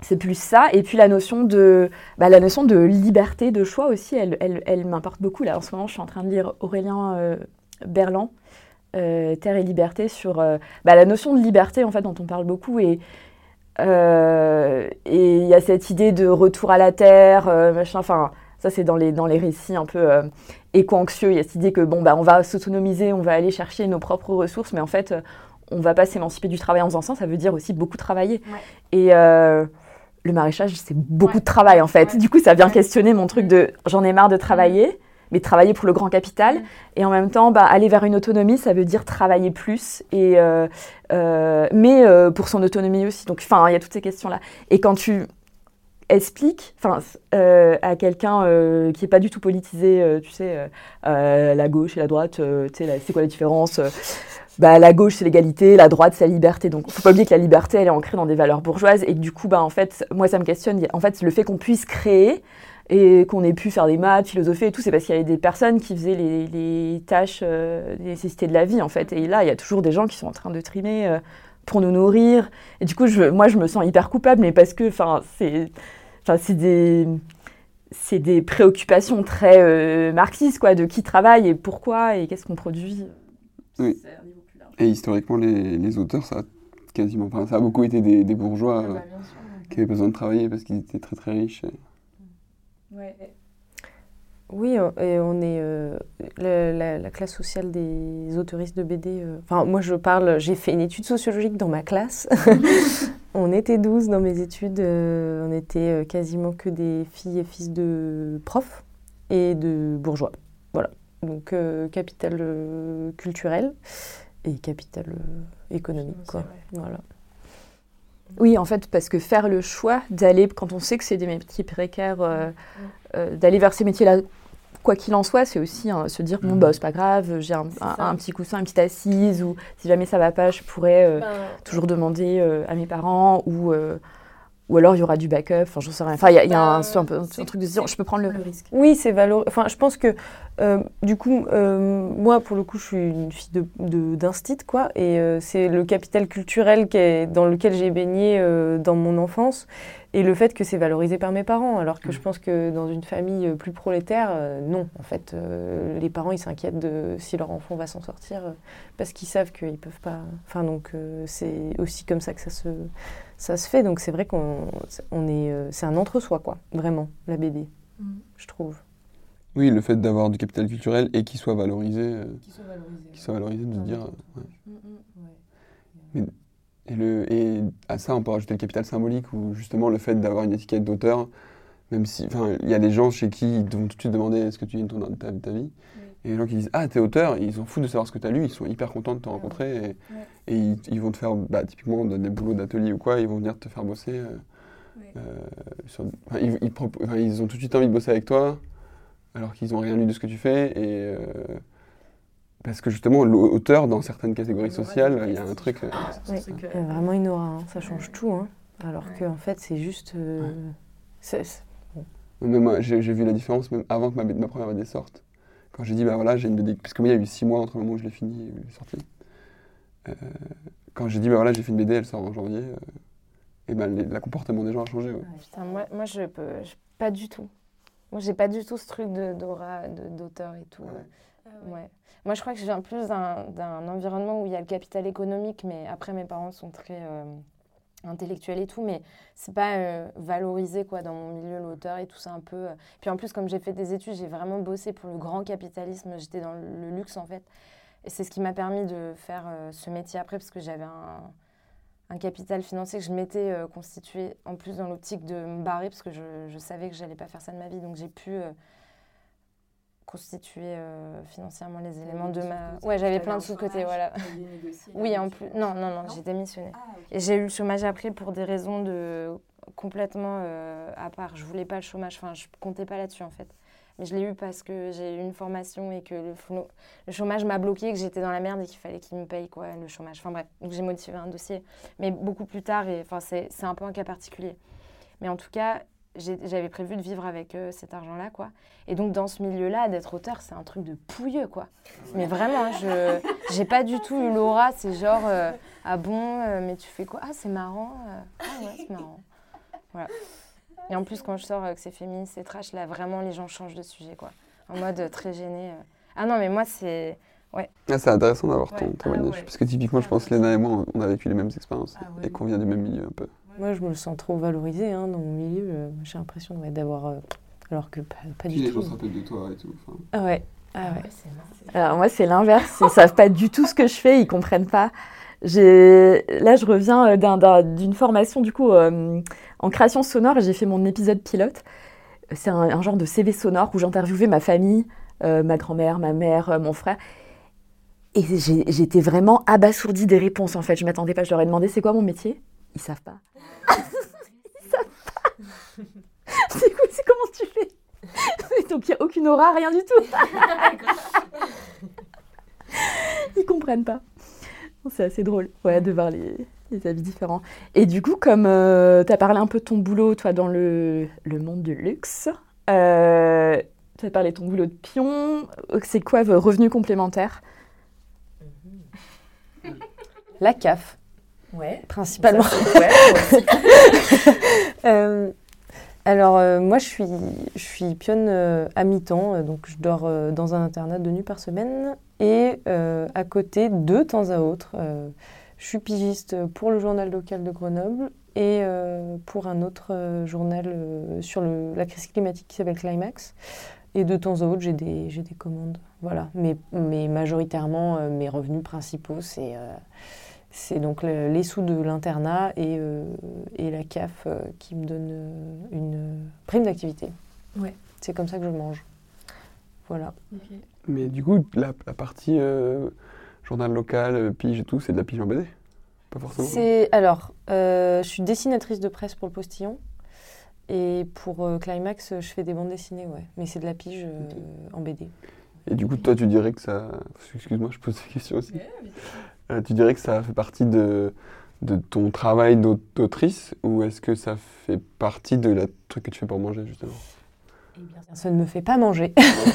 c'est plus ça. Et puis la notion de, bah, la notion de liberté de choix aussi, elle, elle, elle m'importe beaucoup. Là, en ce moment, je suis en train de lire Aurélien Berland, Terre et liberté, sur bah, la notion de liberté en fait dont on parle beaucoup et et il y a cette idée de retour à la terre, machin. Enfin, ça c'est dans les dans les récits un peu euh, éco-anxieux. Il y a cette idée que bon bah on va s'autonomiser, on va aller chercher nos propres ressources, mais en fait euh, on va pas s'émanciper du travail en faisant ça. Ça veut dire aussi beaucoup travailler. Et euh, le maraîchage c'est beaucoup de travail en fait. Du coup ça vient questionner mon truc de j'en ai marre de travailler. Mais travailler pour le grand capital et en même temps bah, aller vers une autonomie, ça veut dire travailler plus et euh, euh, mais euh, pour son autonomie aussi. Donc enfin il y a toutes ces questions là. Et quand tu expliques enfin euh, à quelqu'un euh, qui est pas du tout politisé, euh, tu sais, la gauche et la droite, tu sais, c'est quoi la différence bah, la gauche c'est l'égalité, la droite c'est la liberté. Donc faut pas oublier que la liberté elle est ancrée dans des valeurs bourgeoises et du coup bah en fait moi ça me questionne. En fait le fait qu'on puisse créer et qu'on ait pu faire des maths, philosopher et tout, c'est parce qu'il y avait des personnes qui faisaient les, les tâches, les nécessités de la vie en fait. Et là il y a toujours des gens qui sont en train de trimer pour nous nourrir. Et du coup je, moi je me sens hyper coupable, mais parce que enfin c'est, enfin c'est des c'est des préoccupations très euh, marxistes, quoi, de qui travaille et pourquoi et qu'est-ce qu'on produit. Oui. Et historiquement, les, les auteurs, ça a quasiment, enfin, ça a beaucoup été des, des bourgeois Ah euh, bah, qui avaient besoin de travailler parce qu'ils étaient très très riches. et- Oui, euh, et on est euh, la, la- la classe sociale des autoristes de BD. euh, Enfin, moi, je parle. J'ai fait une étude sociologique dans ma classe. on était 12 dans mes études. euh, on était quasiment que des filles et fils de profs et de bourgeois. Voilà. Donc, capital culturel et capital économique, quoi. Voilà. Oui, en fait, parce que faire le choix d'aller, quand on sait que c'est des métiers précaires, euh, euh, d'aller vers ces métiers-là, quoi qu'il en soit, c'est aussi hein, se dire bon, bah, c'est pas grave, j'ai un, un- ça. un petit coussin, une petite assise, ou si jamais ça va pas, je pourrais euh, Ben, toujours demander euh, à mes parents, ou, euh, ou alors il y aura du backup, enfin, j'en sais rien. Enfin, il y a, il y a un, c'est- truc de dire je peux prendre le risque. Oui, c'est valorisé. Enfin, je pense que, euh, du coup, euh, moi, pour le coup, je suis une fille de, de- d'instit, quoi. Et euh, c'est le capital culturel qui est, dans lequel j'ai baigné dans mon enfance. Et le fait que c'est valorisé par mes parents. Alors que je pense que dans une famille euh, plus prolétaire, euh, non. En fait, euh, les parents, ils s'inquiètent de si leur enfant va s'en sortir euh, parce qu'ils savent qu'ils peuvent pas. Enfin, donc, euh, c'est aussi comme ça que ça se, ça se fait. Donc, c'est vrai qu'on on est. euh, c'est un entre-soi, quoi. Vraiment, la BD, je trouve. Oui, le fait d'avoir du capital culturel et qu'il soit valorisé, euh, qu'il soit valorisé, de se dire. euh, ouais. Et, le, et à ça, on peut rajouter le capital symbolique, ou justement le fait d'avoir une étiquette d'auteur, même si, enfin, il y a des gens chez qui ils vont tout de suite demander est-ce que tu viens de ton, ta, ta vie, et les gens qui disent ah t'es auteur, ils s'en foutent de savoir ce que tu as lu, ils sont hyper contents de te rencontrer, et, et ils, ils vont te faire, bah, typiquement des boulots d'atelier ou quoi, ils vont venir te faire bosser. euh, euh, sur- ils, ont tout de suite envie de bosser avec toi, alors qu'ils n'ont rien lu de ce que tu fais, et euh, parce que justement l'auteur dans certaines catégories sociales, il y a un truc. euh, Oui, il y a vraiment une aura, hein, ça change tout. hein. Alors qu'en fait, c'est juste. euh, moi, j'ai j'ai vu la différence même avant que ma, ma première BD sorte. Quand j'ai dit, bah voilà, j'ai une BD. Parce que moi, il y a eu six mois entre le moment où je l'ai fini et où elle est sortie. Euh, quand j'ai dit, bah voilà, j'ai fait une BD, elle sort en janvier. euh, et ben, les- le comportement des gens a changé. ouais. Putain, moi, moi je peux je- pas du tout. Moi, j'ai pas du tout ce truc de- d'aura, d'auteur et tout. Ouais. Moi, je crois que je viens plus d'un environnement où il y a le capital économique, mais après, mes parents sont très euh, intellectuels et tout, mais c'est pas euh, valorisé quoi dans mon milieu l'auteur et tout ça un peu. euh. Puis en plus, comme j'ai fait des études, j'ai vraiment bossé pour le grand capitalisme. J'étais dans le luxe en fait, et c'est ce qui m'a permis de faire ce métier après parce que j'avais un capital financier que je m'étais constitué en plus dans l'optique de me barrer parce que je, savais que j'allais pas faire ça de ma vie donc j'ai pu constituer euh, financièrement les éléments de ma ouais j'avais plein de sous de côté voilà. oui en plus. non non non j'ai démissionné. Et j'ai eu le chômage après pour des raisons de complètement euh, à part. Je voulais pas le chômage. Enfin je comptais pas là-dessus en fait. Mais je l'ai eu parce que j'ai eu une formation et que le, flo- le chômage m'a bloqué, que j'étais dans la merde et qu'il fallait qu'il me paye quoi, le chômage. Enfin bref, donc j'ai modifié un dossier, mais beaucoup plus tard. Et enfin, c'est un peu un cas particulier. Mais en tout cas, j'avais prévu de vivre avec euh, cet argent-là, quoi. Et donc dans ce milieu-là, d'être auteur, c'est un truc de pouilleux, quoi. Mais vraiment, je j'ai pas du tout eu l'aura. C'est genre, euh, ah bon, euh, mais tu fais quoi? Ah, c'est marrant. euh, ah ouais, c'est marrant. Voilà. Et en plus, quand je sors euh, que c'est féministe, c'est trash, là, vraiment, les gens changent de sujet, quoi. En mode euh, très gêné. euh. Ah non, mais moi, c'est... Ah, c'est intéressant d'avoir ton Ouais. témoignage. Ah ouais. Parce que typiquement, je pense que Léna et moi, on a vécu les mêmes expériences Ah ouais. et qu'on vient du même milieu un peu. Moi, je me sens trop valorisée hein, dans mon milieu. euh, J'ai l'impression ouais, d'avoir. euh, alors que pas, pas du tout. rappellent de toi et tout. Ah ouais. Ah ouais. Alors moi c'est l'inverse, ils savent pas du tout ce que je fais, ils comprennent pas. J'ai là je reviens euh, d'un- d'un- d'une formation du coup euh, en création sonore j'ai fait mon épisode pilote. C'est un, un genre de CV sonore où j'interviewais ma famille, euh, ma grand-mère, ma mère, euh, mon frère. Et j'étais vraiment abasourdie des réponses en fait. Je m'attendais pas. Je leur ai demandé c'est quoi mon métier? Ils savent pas. Ils savent pas. C'est quoi C'est comment tu fais Donc il n'y a aucune aura, rien du tout. Ils comprennent pas. C'est assez drôle ouais, de voir les, les avis différents. Et du coup, comme tu as parlé un peu de ton boulot, toi, dans le, le monde du luxe, euh, tu as parlé de ton boulot de pion. C'est quoi vos revenus complémentaires? La CAF, Ouais. principalement. Euh, alors, euh, moi, je suis, je suis pionne euh, à mi-temps, donc je dors dans un internat de nuit par semaine. Et à côté, de temps à autre, je suis pigiste pour le journal local de Grenoble et pour un autre journal sur le- la crise climatique qui s'appelle Climax. Et de temps à autre, j'ai des, j'ai des commandes. Voilà. Mais, mais majoritairement, mes revenus principaux, c'est. C'est donc le- les sous de l'internat et, euh, et la CAF euh, qui me donne euh, une prime d'activité. Ouais. C'est comme ça que je mange. Voilà. Mais du coup, la, la partie euh, journal local, pige et tout, c'est de la pige en BD Pas forcément. C'est alors, euh, je suis dessinatrice de presse pour le Postillon et pour euh, Climax, je fais des bandes dessinées, ouais. Mais c'est de la pige euh, en BD. Et du coup, toi, tu dirais que ça. Excuse-moi, je pose des questions aussi. Euh, tu dirais que ça fait partie de, de ton travail d'aut- d'autrice ou est-ce que ça fait partie de la truc que tu fais pour manger, justement? Ça ne me fait pas manger,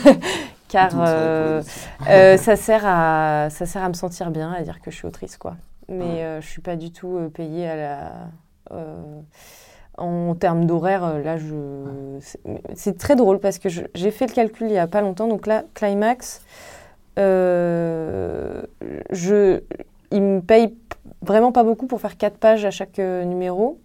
car euh, Euh, ça, sert à, ça sert à me sentir bien, à dire que je suis autrice, quoi. Mais je suis pas du tout payée à la... en termes d'horaire, là, je... c'est- très drôle parce que j'ai fait le calcul il y a pas longtemps. Donc là, Climax, je, il me paye vraiment pas beaucoup pour faire quatre pages à chaque euh, numéro.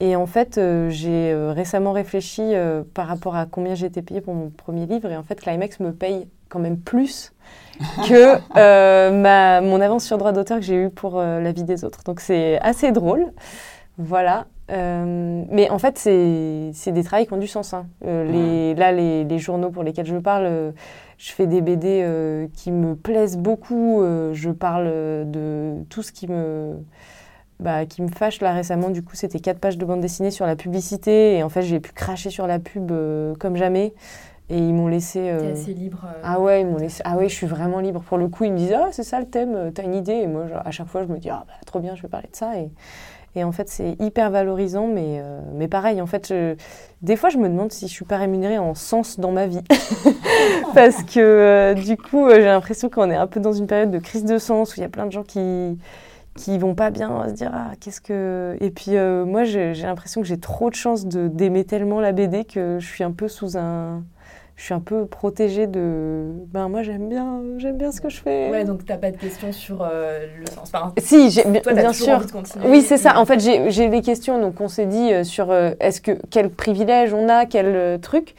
Et en fait, euh, j'ai euh, récemment réfléchi euh, par rapport à combien j'étais payée pour mon premier livre. Et en fait, Climax me paye quand même plus que euh, ma, mon avance sur droit d'auteur que j'ai eu pour euh, La vie des autres. Donc c'est assez drôle. Voilà. Euh, mais en fait, c'est des travails qui ont du sens. hein. Euh, les, là, les, les journaux pour lesquels je parle, euh, je fais des BD euh, qui me plaisent beaucoup. euh, je parle euh, de tout ce qui me, bah, qui me fâche. Là, récemment, du coup, c'était quatre pages de bande dessinée sur la publicité. Et en fait, j'ai pu cracher sur la pub euh, comme jamais. Et ils m'ont laissé... euh, libre. ah ouais, ils m'ont laissé... Ah ouais, je suis vraiment libre. Pour le coup, ils me disent Ah, c'est ça le thème, t'as une idée Et moi, à chaque fois, je me dis Ah, bah, trop bien, je vais parler de ça. Et, et en fait, c'est hyper valorisant, mais, euh, mais pareil, en fait, des fois, je me demande si je suis pas rémunérée en sens dans ma vie. Parce que euh, du coup, euh, j'ai l'impression qu'on est un peu dans une période de crise de sens où il y a plein de gens qui qui vont pas bien se dire ah qu'est-ce que et puis moi j'ai l'impression que j'ai trop de chance d'aimer tellement la BD que je suis un peu sous un je suis un peu protégée de ben moi j'aime bien j'aime bien ce que je fais Ouais, donc t'as pas de questions sur euh, le sens. Enfin, si j'ai bien, toi, t'as bien toujours sûr envie de continuer. oui, c'est ça. En fait, j'ai j'ai des questions. Donc, on s'est dit euh, sur euh, est-ce que quel privilège on a, quel euh, truc.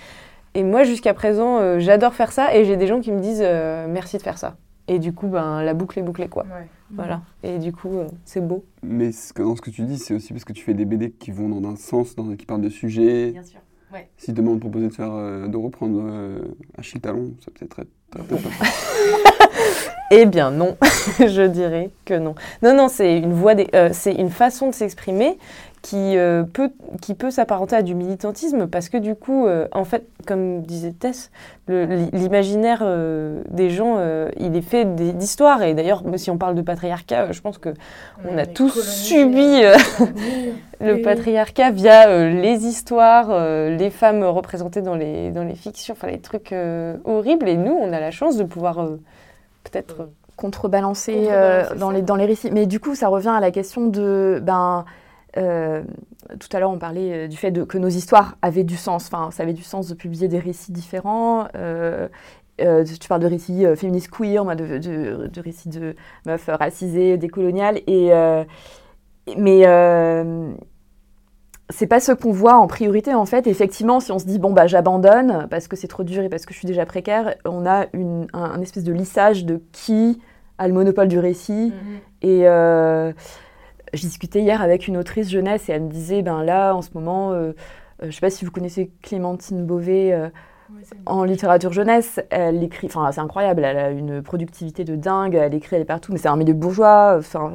Et moi, jusqu'à présent, euh, j'adore faire ça. Et j'ai des gens qui me disent euh, merci de faire ça. Et du coup, ben, la boucle est bouclée, quoi. Ouais. Voilà. Et du coup, euh, c'est beau. Mais ce que, dans ce que tu dis, c'est aussi parce que tu fais des BD qui vont dans un sens, dans, qui parlent de sujets. Sûr. Si demain on te proposait de, faire, euh, de reprendre euh, Achille Talon, ça peut-être être peut-être pas. Eh bien, non. je dirais que non. Non, non, c'est une voix, des- euh, c'est une façon de s'exprimer qui, euh, peut, qui peut s'apparenter à du militantisme parce que du coup, euh, en fait, comme disait Tess, l'imaginaire euh, des gens, il est fait d'histoire. Et d'ailleurs, si on parle de patriarcat, je pense que on a tous subi le Oui. patriarcat via les histoires, les femmes représentées dans les, dans les fictions, enfin les trucs horribles. Et nous, on a la chance de pouvoir peut-être... contrebalancer Contrebalancer dans, les, dans les récits. Mais du coup, ça revient à la question de. Ben, euh, tout à l'heure, on parlait euh, du fait de, que nos histoires avaient du sens. Enfin, ça avait du sens de publier des récits différents. Euh, euh, tu parles de récits féministes queer, moi, de, de, de récits de meufs racisées, décoloniales. Et, mais c'est pas ce qu'on voit en priorité en fait. Effectivement, si on se dit bon bah j'abandonne parce que c'est trop dur et parce que je suis déjà précaire, on a une, un, un espèce de lissage de qui a le monopole du récit. Et euh, je discutais hier avec une autrice jeunesse et elle me disait ben là en ce moment, euh, euh, je sais pas si vous connaissez Clémentine Beauvais. euh, en littérature jeunesse, elle écrit, enfin c'est incroyable, elle a une productivité de dingue, elle écrit, elle est partout, mais c'est un milieu bourgeois, enfin,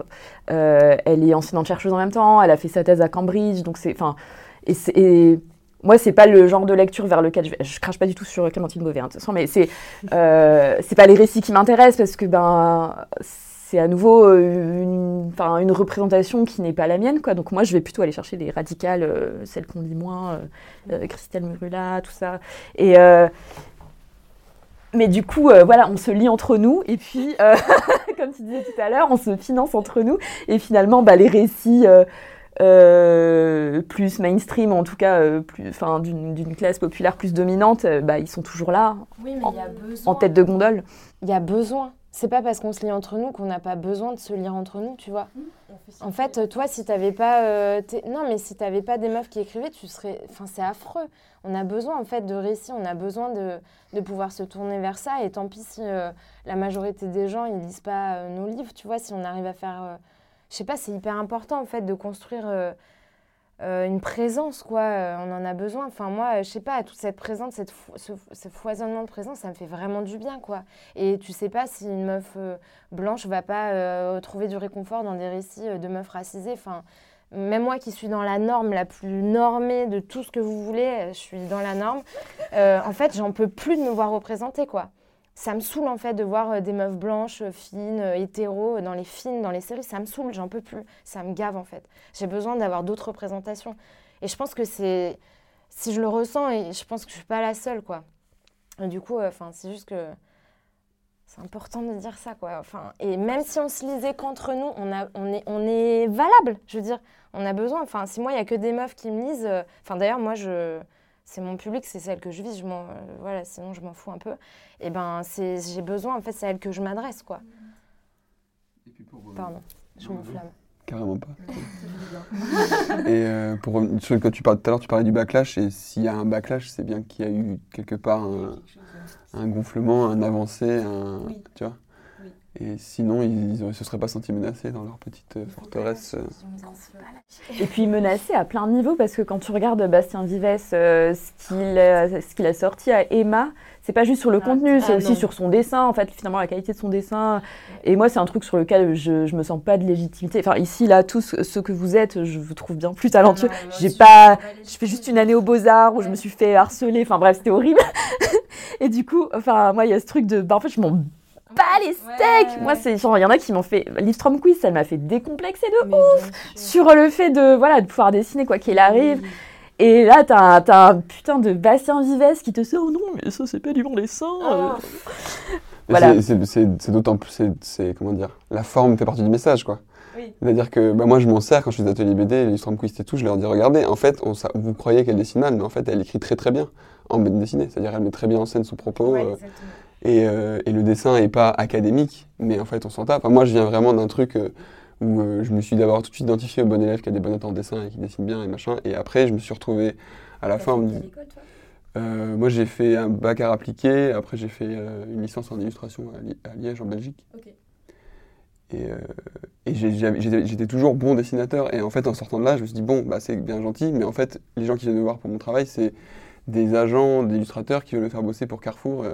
euh, elle est enseignante chercheuse en même temps, elle a fait sa thèse à Cambridge, donc c'est, enfin, et, moi c'est pas le genre de lecture vers lequel je vais, je crache pas du tout sur Clémentine Beauvais, hein, de toute façon, mais c'est, c'est pas les récits qui m'intéressent parce que ben c'est à nouveau euh, une, représentation qui n'est pas la mienne, quoi. Donc moi, je vais plutôt aller chercher des radicales, euh, celles qu'on lit moins, euh, Christelle Murula, tout ça. Et euh, mais du coup, voilà, on se lie entre nous, et puis, comme tu disais tout à l'heure, on se finance entre nous, et finalement, bah, les récits euh, plus mainstream, en tout cas, euh, plus, enfin, d'une classe populaire plus dominante, euh, bah, ils sont toujours là, Oui, mais En- il y a besoin. en tête de gondole. Il y a besoin. C'est pas parce qu'on se lit entre nous qu'on n'a pas besoin de se lire entre nous, tu vois. En fait, toi, si t'avais pas, euh, non, mais si t'avais pas des meufs qui écrivaient, tu serais, enfin, c'est affreux. On a besoin en fait de récits, on a besoin de, de pouvoir se tourner vers ça. Et tant pis si euh, la majorité des gens ils lisent pas euh, nos livres, tu vois. Si on arrive à faire, euh, je sais pas, c'est hyper important en fait de construire euh, une présence, quoi. Euh, on en a besoin. Enfin, moi, euh, je sais pas, toute cette présence, cette ce, foisonnement de présence, ça me fait vraiment du bien, quoi. Et tu sais pas si une meuf euh, blanche va pas trouver du réconfort dans des récits de meufs racisées. Enfin, même moi qui suis dans la norme la plus normée de tout ce que vous voulez, je suis dans la norme. en fait, j'en peux plus de me voir représentée, quoi. Ça me saoule en fait de voir euh, des meufs blanches, euh, fines, euh, hétéros dans les films, dans les séries. Ça me saoule, j'en peux plus. Ça me gave en fait. J'ai besoin d'avoir d'autres représentations. Et je pense que c'est. Si je le ressens, et je pense que je suis pas la seule, quoi. Du coup, enfin, c'est juste que c'est important de dire ça, quoi. Enfin, et même si on se lisait qu'entre nous, on, a, on, est, on est valable. Je veux dire, on a besoin. Enfin, si moi, il y a que des meufs qui me lisent. Enfin, d'ailleurs, moi, je, c'est mon public, c'est celle que je vise. Je m'en, euh, voilà, sinon, je m'en fous un peu. Et ben, c'est, j'ai besoin. En fait, c'est à elle que je m'adresse, quoi. Pardon, je m'enflamme. Carrément pas. et euh, pour revenir sur ce que tu parlais tout à l'heure, tu parlais du backlash, et s'il y a un backlash, c'est bien qu'il y a eu quelque part un, un gonflement, un avancé, un, tu vois. Et sinon, ils ne se seraient pas sentis menacés dans leur petite euh, forteresse. euh. Et puis menacé à plein de niveaux, parce que quand tu regardes Bastien Vives, euh, ce qu'il a, ce qu'il a sorti à Emma, c'est pas juste sur le contenu, c'est ah aussi non. sur son dessin, en fait, finalement, la qualité de son dessin. Et moi, c'est un truc sur lequel je, je me sens pas de légitimité. Enfin, ici, là, tous ceux que vous êtes, je vous trouve bien plus talentueux. J'ai pas. Je fais juste une année au Beaux-Arts où je me suis fait harceler. Enfin, bref, c'était horrible. Et du coup, enfin, moi, il y a ce truc de. Bah, en fait, je m'en bats les steaks Moi, c'est genre, il y en a qui m'ont fait. Livstrom Quiz, ça m'a fait décomplexer de Mais sûr. sur le fait de, voilà, de pouvoir dessiner quoi qu'il arrive. Et là, t'as un, putain de Bastien Vives qui te sort, oh non, mais ça, c'est pas du bon dessin. euh. Mais Voilà. c'est- d'autant plus, c'est- comment dire, la forme fait partie du message, quoi. Oui. C'est-à-dire que bah, moi, je m'en sers quand je fais des ateliers BD, les Storm Quiz et tout, je leur dis, regardez, en fait, on, ça- vous croyez qu'elle dessine mal, mais en fait, elle écrit très très bien en bande dessinée. C'est-à-dire, elle met très bien en scène son propos. Ouais, euh. Et, euh, et le dessin est pas académique, mais en fait, on s'en tape. Enfin, moi, je viens vraiment d'un truc euh, où euh, je me suis d'abord tout de suite identifié au bon élève qui a des bonnes notes en dessin et qui dessine bien et machin. Et après, je me suis retrouvé à la fin. moi, j'ai fait un bac à appliqué. Après, j'ai fait une licence en illustration à, Li- à Liège, en Belgique. Et, j'étais toujours bon dessinateur. Et en fait, en sortant de là, je me suis dit, bon, bah, c'est bien gentil, mais en fait, les gens qui viennent me voir pour mon travail, c'est des agents, des illustrateurs qui veulent me faire bosser pour Carrefour.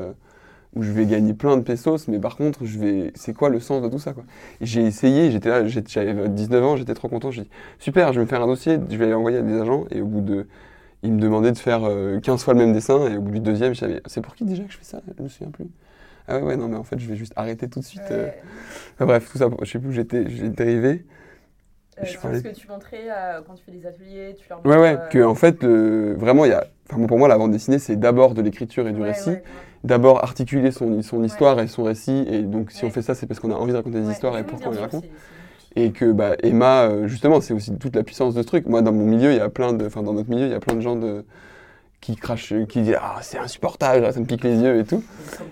Euh, où je vais gagner plein de pesos, mais par contre, je vais, c'est quoi le sens de tout ça quoi? J'ai essayé, j'étais là, j'avais 19 ans, j'étais trop content. J'ai dit super, je vais me faire un dossier, je vais l'envoyer à des agents, et au bout de, ils me demandaient de faire euh, 15 fois le même dessin, et au bout du deuxième, je savais, c'est pour qui déjà que je fais ça? Je me souviens plus. Ah ouais, ouais, non, mais en fait, je vais juste arrêter tout de suite. euh. Enfin, bref, tout ça, je sais plus où j'étais, j'ai dérivé. Euh, Je parlais- ce que tu montrais euh, quand tu fais des ateliers, tu leur Ouais, ouais, montres, euh, que en fait, vraiment, il y a. Enfin, pour moi, la bande dessinée, c'est d'abord de l'écriture et du ouais, récit. ouais. D'abord articuler son, son histoire et son récit. Et donc, si on fait ça, c'est parce qu'on a envie de raconter des Ouais, histoires et pourquoi on les raconte. c'est- c'est- Et que bah, Emma, euh, justement, c'est aussi toute la puissance de ce truc. Moi, dans mon milieu, il y a plein de. Enfin, dans notre milieu, il y a plein de gens de qui crachent, qui disent Ah, c'est insupportable, ça me pique les yeux et tout.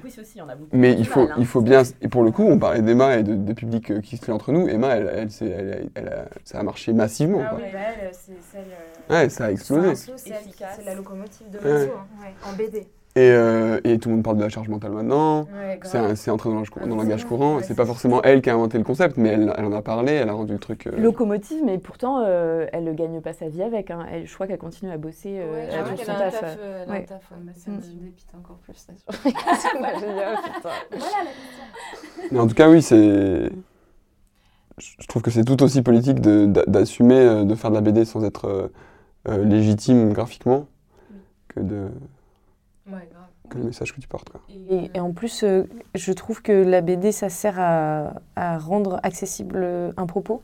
Mais aussi, il a beaucoup. Mais faut, mal, hein. il faut bien. Et pour le coup, on parlait d'Emma et de, des publics euh, qui se fait entre nous. Emma, elle, elle, c'est- elle- elle a- ça a marché massivement. Ah quoi. oui, bah elle, c'est celle. euh, Ouais, ça a explosé. c'est c'est la locomotive de Ouais. Inso, hein, en BD. Et, euh, et tout le monde parle de la charge mentale maintenant. Ouais, C'est entré dans le, Ah, dans le langage courant. vrai, c'est ouais, pas c'est- forcément elle qui a inventé le concept, mais elle, elle en a parlé, elle a rendu le truc. euh, Locomotive, mais pourtant, euh, elle ne gagne pas sa vie avec. hein. Elle- je crois qu'elle continue à bosser Ouais, ouais, elle a un taf. taf, elle a un ouais. taf, ouais. Bah, ça me dépite encore plus, ça. Moi, j'ai dit, oh, putain. Mais en tout cas, oui, c'est. Je trouve que c'est tout aussi politique d'assumer de faire de la BD sans être légitime graphiquement que, de, Ouais, grave. que le message que tu portes. Quoi. Et, et en plus, euh, je trouve que la BD, ça sert à, à rendre accessible un propos.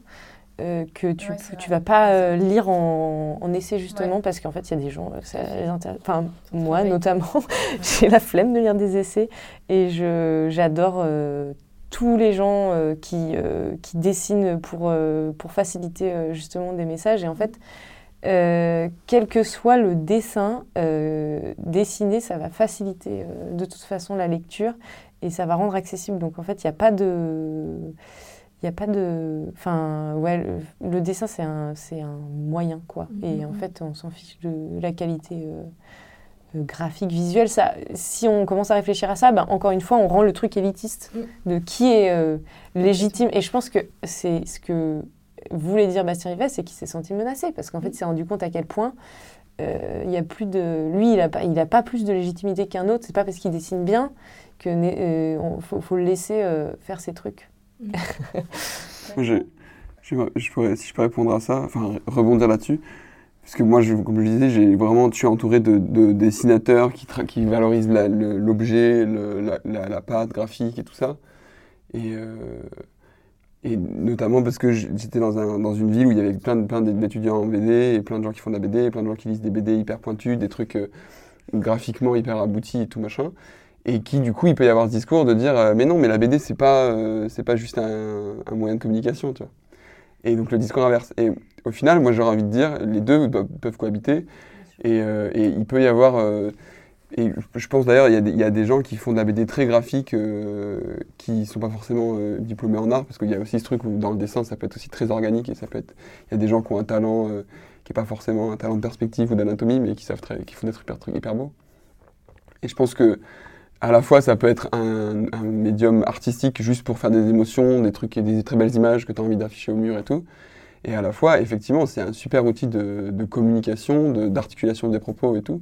euh, que tu Ouais, vrai. vas pas euh, lire en, en essai justement parce qu'en fait il y a des gens euh, ça les intéresse enfin moi notamment j'ai la flemme de lire des essais et je j'adore euh, tous les gens euh, qui, euh, qui dessinent pour, euh, pour faciliter euh, justement des messages et en fait euh, quel que soit le dessin, euh, dessiner, ça va faciliter euh, de toute façon la lecture et ça va rendre accessible. Donc en fait, il n'y a pas de... Il a pas de... Enfin, ouais, le, le dessin, c'est un, c'est un moyen, quoi. Et en fait, on s'en fiche de la qualité euh, graphique, visuelle. Ça, si on commence à réfléchir à ça, ben, encore une fois, on rend le truc élitiste de qui est euh, légitime. Et je pense que c'est ce que voulait dire Bastien Rivet, c'est qu'il s'est senti menacé parce qu'en fait, il s'est rendu compte à quel point euh, il y a plus de lui, il a pas, il a pas plus de légitimité qu'un autre. C'est pas parce qu'il dessine bien que euh, on- faut, faut le laisser euh, faire ses trucs. Je pourrais, si je peux répondre à ça, enfin rebondir là-dessus, parce que moi, je, comme je disais, j'ai vraiment, je suis entouré de, de dessinateurs qui, tra- qui valorisent la- le- l'objet, le- la, la, la pâte graphique et tout ça. Et, euh, et notamment parce que j'étais dans, un, dans une ville où il y avait plein de- plein d'étudiants en BD et plein de gens qui font de la BD, et plein de gens qui lisent des BD hyper pointus, des trucs euh, graphiquement hyper aboutis et tout machin. Et qui, du coup, il peut y avoir ce discours de dire euh, Mais non, mais la BD, c'est pas, euh, c'est pas juste un, un moyen de communication, tu vois. Et donc le discours inverse. Et au final, moi, j'aurais envie de dire les deux peuvent cohabiter. Et, et il peut y avoir. Et je pense d'ailleurs, il y, y a des gens qui font de la BD très graphique euh, qui sont pas forcément euh, diplômés en art, parce qu'il y a aussi ce truc où dans le dessin, ça peut être aussi très organique et ça peut être. Il y a des gens qui ont un talent euh, qui n'est pas forcément un talent de perspective ou d'anatomie, mais qui savent qui font des trucs hyper, beaux. Et je pense que à la fois, ça peut être un, médium artistique juste pour faire des émotions, des trucs des très belles images que tu as envie d'afficher au mur et tout. Et à la fois, effectivement, c'est un super outil de, de communication, d'articulation des propos et tout.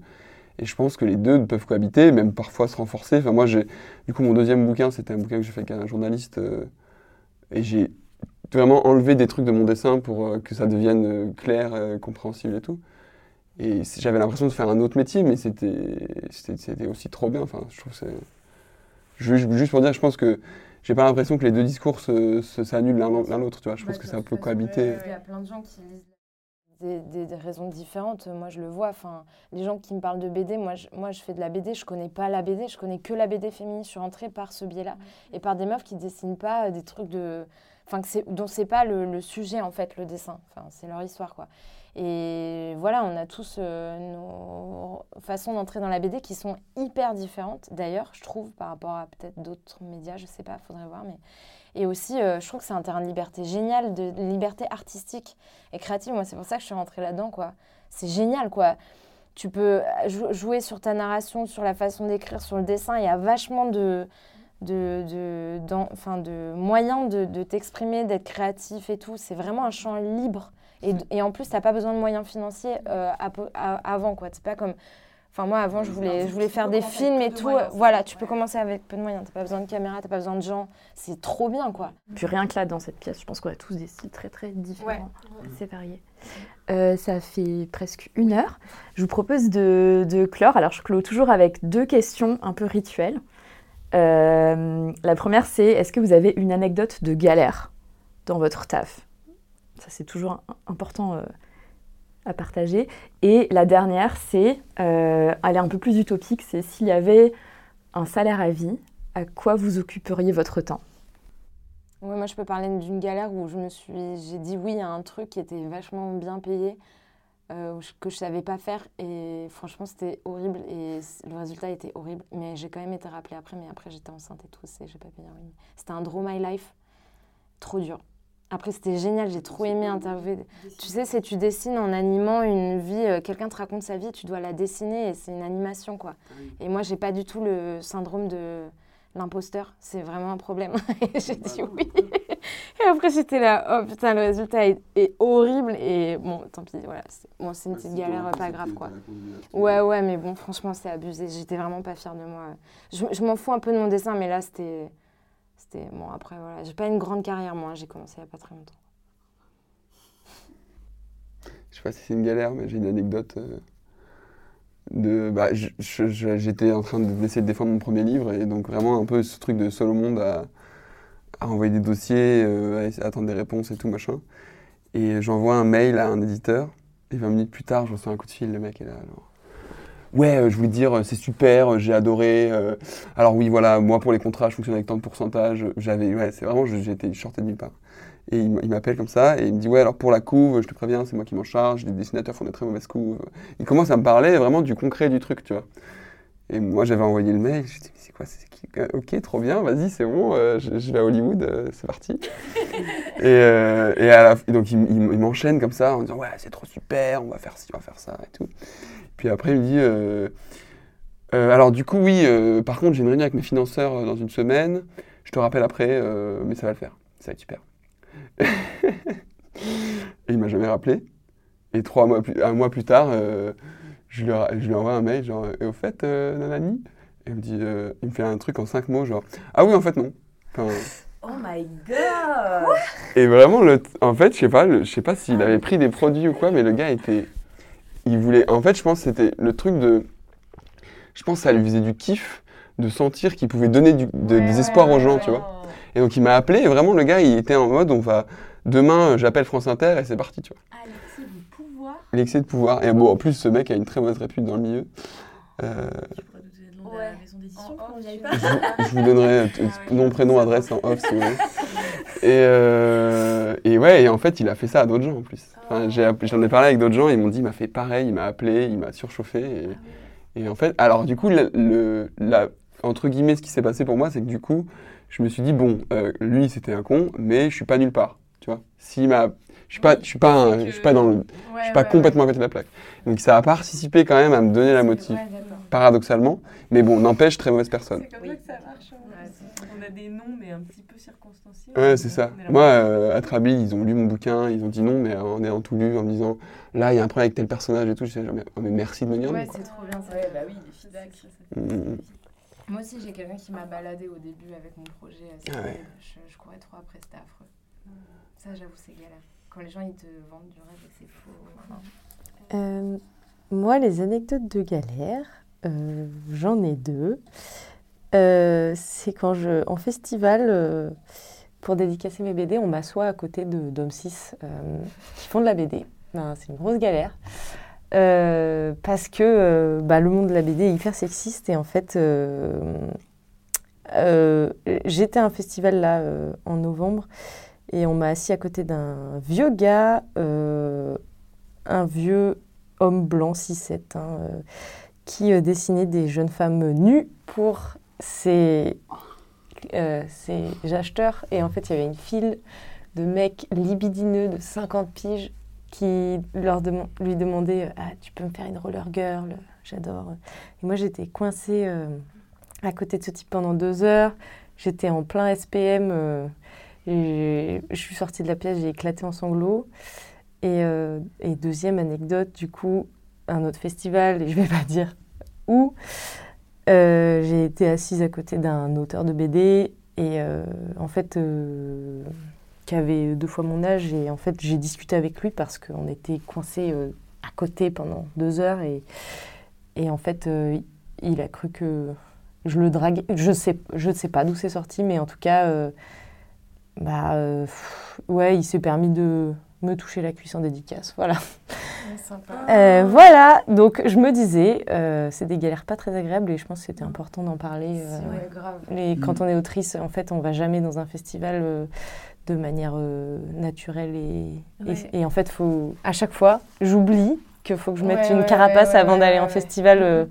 Et je pense que les deux peuvent cohabiter, même parfois se renforcer. Enfin, moi, j'ai, du coup, mon deuxième bouquin, c'était un bouquin que j'ai fait avec un journaliste. euh, et j'ai vraiment enlevé des trucs de mon dessin pour euh, que ça devienne euh, clair, euh, compréhensible et tout. Et j'avais l'impression de faire un autre métier, mais c'était c'était aussi trop bien. Enfin, je trouve c'est juste, pour dire, je pense que j'ai pas l'impression que les deux discours se, se- s'annulent l'un l'autre. Tu vois, je pense que ça peut cohabiter. Il y a plein de gens qui lisent des, raisons différentes. Moi, je le vois. Enfin, les gens qui me parlent de BD, moi je, moi, je fais de la BD. Je connais pas la BD. Je connais que la BD féminine. Je suis entrée par ce biais-là et par des meufs qui dessinent pas des trucs de, enfin, dont c'est pas le, le sujet en fait, le dessin. Enfin, c'est leur histoire, quoi. Et voilà, on a tous euh, nos façons d'entrer dans la BD qui sont hyper différentes. D'ailleurs, je trouve par rapport à peut-être d'autres médias, je sais pas, faudrait voir, mais et aussi, euh, je trouve que c'est un terrain de liberté génial, de, liberté artistique et créative. Moi, c'est pour ça que je suis rentrée là-dedans, quoi. C'est génial, quoi. Tu peux jou- jouer sur ta narration, sur la façon d'écrire, sur le dessin. Il y a vachement de, de, de, enfin, de moyens de, t'exprimer, d'être créatif et tout. C'est vraiment un champ libre. Et, en plus, tu n'as pas besoin de moyens financiers euh, avant, quoi. C'est pas comme Enfin, moi, avant, je voulais, je voulais faire des films et tout. Voilà, tu peux commencer avec peu de moyens. T'as pas besoin de caméra, t'as pas besoin de gens. C'est trop bien, quoi. Puis rien que là, dans cette pièce, je pense qu'on a tous des styles très, très différents. C'est varié. Euh, ça fait presque une heure. Je vous propose de, de, clore. Alors, je clôt toujours avec deux questions un peu rituelles. Euh, la première, c'est est-ce que vous avez une anecdote de galère dans votre taf? Ça, c'est toujours important euh, à partager. Et la dernière, c'est, euh, elle est un peu plus utopique, c'est s'il y avait un salaire à vie, à quoi vous occuperiez votre temps? Oui, moi je peux parler d'une galère où je me suis, j'ai dit oui à un truc qui était vachement bien payé, euh, que je savais pas faire et franchement c'était horrible et le résultat était horrible. Mais j'ai quand même été rappelée après, mais après j'étais enceinte et tout, j'ai pas payé. C'était un Draw My Life, trop dur. Après, c'était génial, j'ai trop aimé interviewer. Tu sais, c'est tu dessines en animant une vie, euh, quelqu'un te raconte sa vie, tu dois la dessiner et c'est une animation, quoi. Ah et moi, j'ai pas du tout le syndrome de l'imposteur, c'est vraiment un problème. et j'ai dit oui. et après, j'étais là, oh putain, le résultat est, horrible. Et bon, tant pis, voilà. C'est bon, une petite galère, pas grave, quoi. Ouais, ouais, mais bon, franchement, c'est abusé. J'étais vraiment pas fière de moi. Je, je m'en fous un peu de mon dessin, mais là, c'était bon après voilà j'ai pas une grande carrière moi j'ai commencé il y a pas très longtemps. Je sais pas si c'est une galère mais j'ai une anecdote euh, de bah, j'étais en train d'essayer de défendre mon premier livre et donc vraiment un peu ce truc de seul au monde à, envoyer des dossiers euh, à, attendre des réponses et tout machin. Et j'envoie un mail à un éditeur et 20 minutes plus tard je reçois un coup de fil le mec est là Ouais, euh, je voulais dire, euh, c'est super, euh, j'ai adoré. alors oui, voilà, moi pour les contrats, je fonctionne avec tant de pourcentage. J'avais, ouais, c'est vraiment, j'étais shorté de nulle part. Et il m'appelle comme ça et il me dit ouais alors pour la couve, je te préviens, c'est moi qui m'en charge. Les dessinateurs font des très mauvaises couves. Il commence à me parler vraiment du concret du truc, tu vois. Et moi j'avais envoyé le mail, je dit mais c'est quoi, c'est qui Ok, trop bien, vas-y, c'est bon, je, vais à Hollywood, c'est parti. et, et à la, donc il, il m'enchaîne comme ça en disant ouais c'est trop super, on va faire ci, on va faire ça et tout. Puis après, il me dit euh, euh, Alors, du coup, oui, euh, par contre, j'ai une réunion avec mes financeurs dans une semaine. Je te rappelle après, mais ça va le faire. Ça va être super. et il m'a jamais rappelé. Et trois mois plus, un mois plus tard, je, lui, je, lui, envoie un mail genre Et au fait, Nanani Et il me dit Il me fait un truc en cinq mots, genre Ah oui, en fait, non. Oh my god Et vraiment, le en fait, je sais pas, je sais pas s'il avait pris des produits ou quoi, mais le gars était il voulait. En fait, je pense que c'était le truc de. Je pense que ça lui faisait du kiff de sentir qu'il pouvait donner du, des espoirs aux gens, tu vois. Et donc il m'a appelé et vraiment le gars, il était en mode on va. Demain, j'appelle France Inter et c'est parti, tu vois. Ah, l'excès de pouvoir. L'excès de pouvoir. Et bon, en plus, ce mec a une très mauvaise répute dans le milieu. Euh... Je, vous donnerai euh, ah nom, prénom, adresse en off si vous voulez. Et, euh, et ouais, et en fait, il a fait ça à d'autres gens en plus. Enfin, J'en ai, parlé avec d'autres gens, ils m'ont dit, il m'a fait pareil, il m'a appelé, il m'a surchauffé. Et, ah et, en fait, alors du coup, le, la, entre guillemets, ce qui s'est passé pour moi, c'est que du coup, je me suis dit, bon, euh, lui, c'était un con, mais je suis pas nulle part. Tu vois, s'il m'a je suis pas, je suis pas, je suis pas dans le, je suis pas complètement à côté de la plaque. Donc ça a participé quand même à me donner la motive, paradoxalement. Mais bon, n'empêche, très mauvaise personne. C'est comme ça que ça marche. On a des noms, mais un petit peu circonstanciés. Ouais, c'est ça. Moi, euh, à Trabil, ils ont lu mon bouquin, ils ont dit non, mais en ayant tout lu, en me disant là, il y a un problème avec tel personnage et tout. Je disais jamais, oh, mais merci de me dire. Ouais, c'est trop bien. Ouais, bah oui, les feedbacks. Ça, mm, mm, mm. Moi aussi, j'ai quelqu'un qui m'a baladé au début avec mon projet. Ah ouais. je, je courais trop après, c'était affreux. Ça, j'avoue, c'est galère quand les gens ils te vendent du rêve et c'est faux. Euh, moi, les anecdotes de galère, euh, j'en ai deux. Euh, c'est quand je, en festival, pour dédicacer mes BD, on m'assoit à côté de d'hommes 6 qui font de la BD. Ben, c'est une grosse galère. parce que bah, le monde de la BD est hyper sexiste et en fait, j'étais à un festival là en novembre et on m'a assis à côté d'un vieux gars, euh, un vieux homme blanc 6-7, hein, euh, qui euh, dessinait des jeunes femmes nues pour ses, ses, acheteurs. Et en fait, il y avait une file de mecs libidineux de 50 piges qui leur lui demandaient ah, Tu peux me faire une roller girl J'adore. Et moi, j'étais coincée à côté de ce type pendant deux heures. J'étais en plein SPM et je suis sortie de la pièce, j'ai éclaté en sanglots. Et, euh, et, deuxième anecdote, du coup, un autre festival, et je vais pas dire où euh, j'ai été assise à côté d'un auteur de BD et euh, en fait euh, qui avait deux fois mon âge et en fait j'ai discuté avec lui parce qu'on était coincés à côté pendant deux heures et, et en fait il a cru que je le draguais. Je sais, je ne sais pas d'où c'est sorti, mais en tout cas, bah, ouais, il s'est permis de me toucher la cuisse en dédicace. Voilà. Euh, voilà, donc je me disais, euh, c'est des galères pas très agréables et je pense que c'était important d'en parler. euh, Ouais, grave. les- quand on est autrice, en fait, on va jamais dans un festival euh, de manière euh, naturelle et, et- Ouais. et en fait, faut, à chaque fois, j'oublie qu'il faut que je mette Ouais, une ouais, carapace ouais, avant ouais, d'aller ouais, en ouais. festival euh,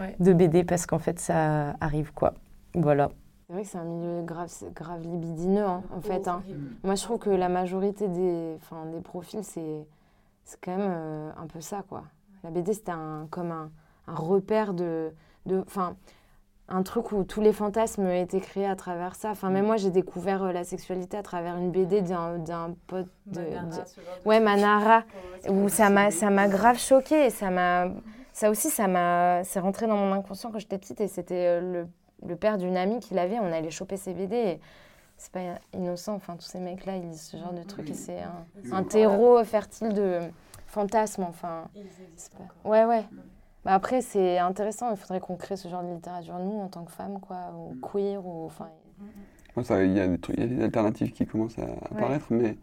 Ouais. de BD parce qu'en fait, ça arrive quoi. Voilà. C'est vrai que c'est un milieu grave, grave libidineux, hein, en fait. hein. Moi, je trouve que la majorité des, enfin, des profils, c'est quand même euh, un peu ça, quoi. La BD, c'était un, comme un, un repère de... de- Enfin, un truc où tous les fantasmes étaient créés à travers ça. Enfin, même moi, j'ai découvert euh, la sexualité à travers une BD d'un pote de... de- Ouais, Manara, où ça m'a grave choquée et ça m'a ça aussi ça m'a c'est rentré dans mon inconscient quand j'étais petite et c'était euh, le, le père d'une amie qui l'avait, on allait choper ses BD et c'est pas innocent enfin tous ces mecs là ils lisent ce genre de trucs et c'est un, un terreau fertile de fantasmes enfin. Pas- ouais ouais. Bah après c'est intéressant il faudrait qu'on crée ce genre de littérature nous en tant que femmes quoi ou queer ou enfin Moi, ça, il y a des trucs, il y a des alternatives qui commencent à apparaître, mais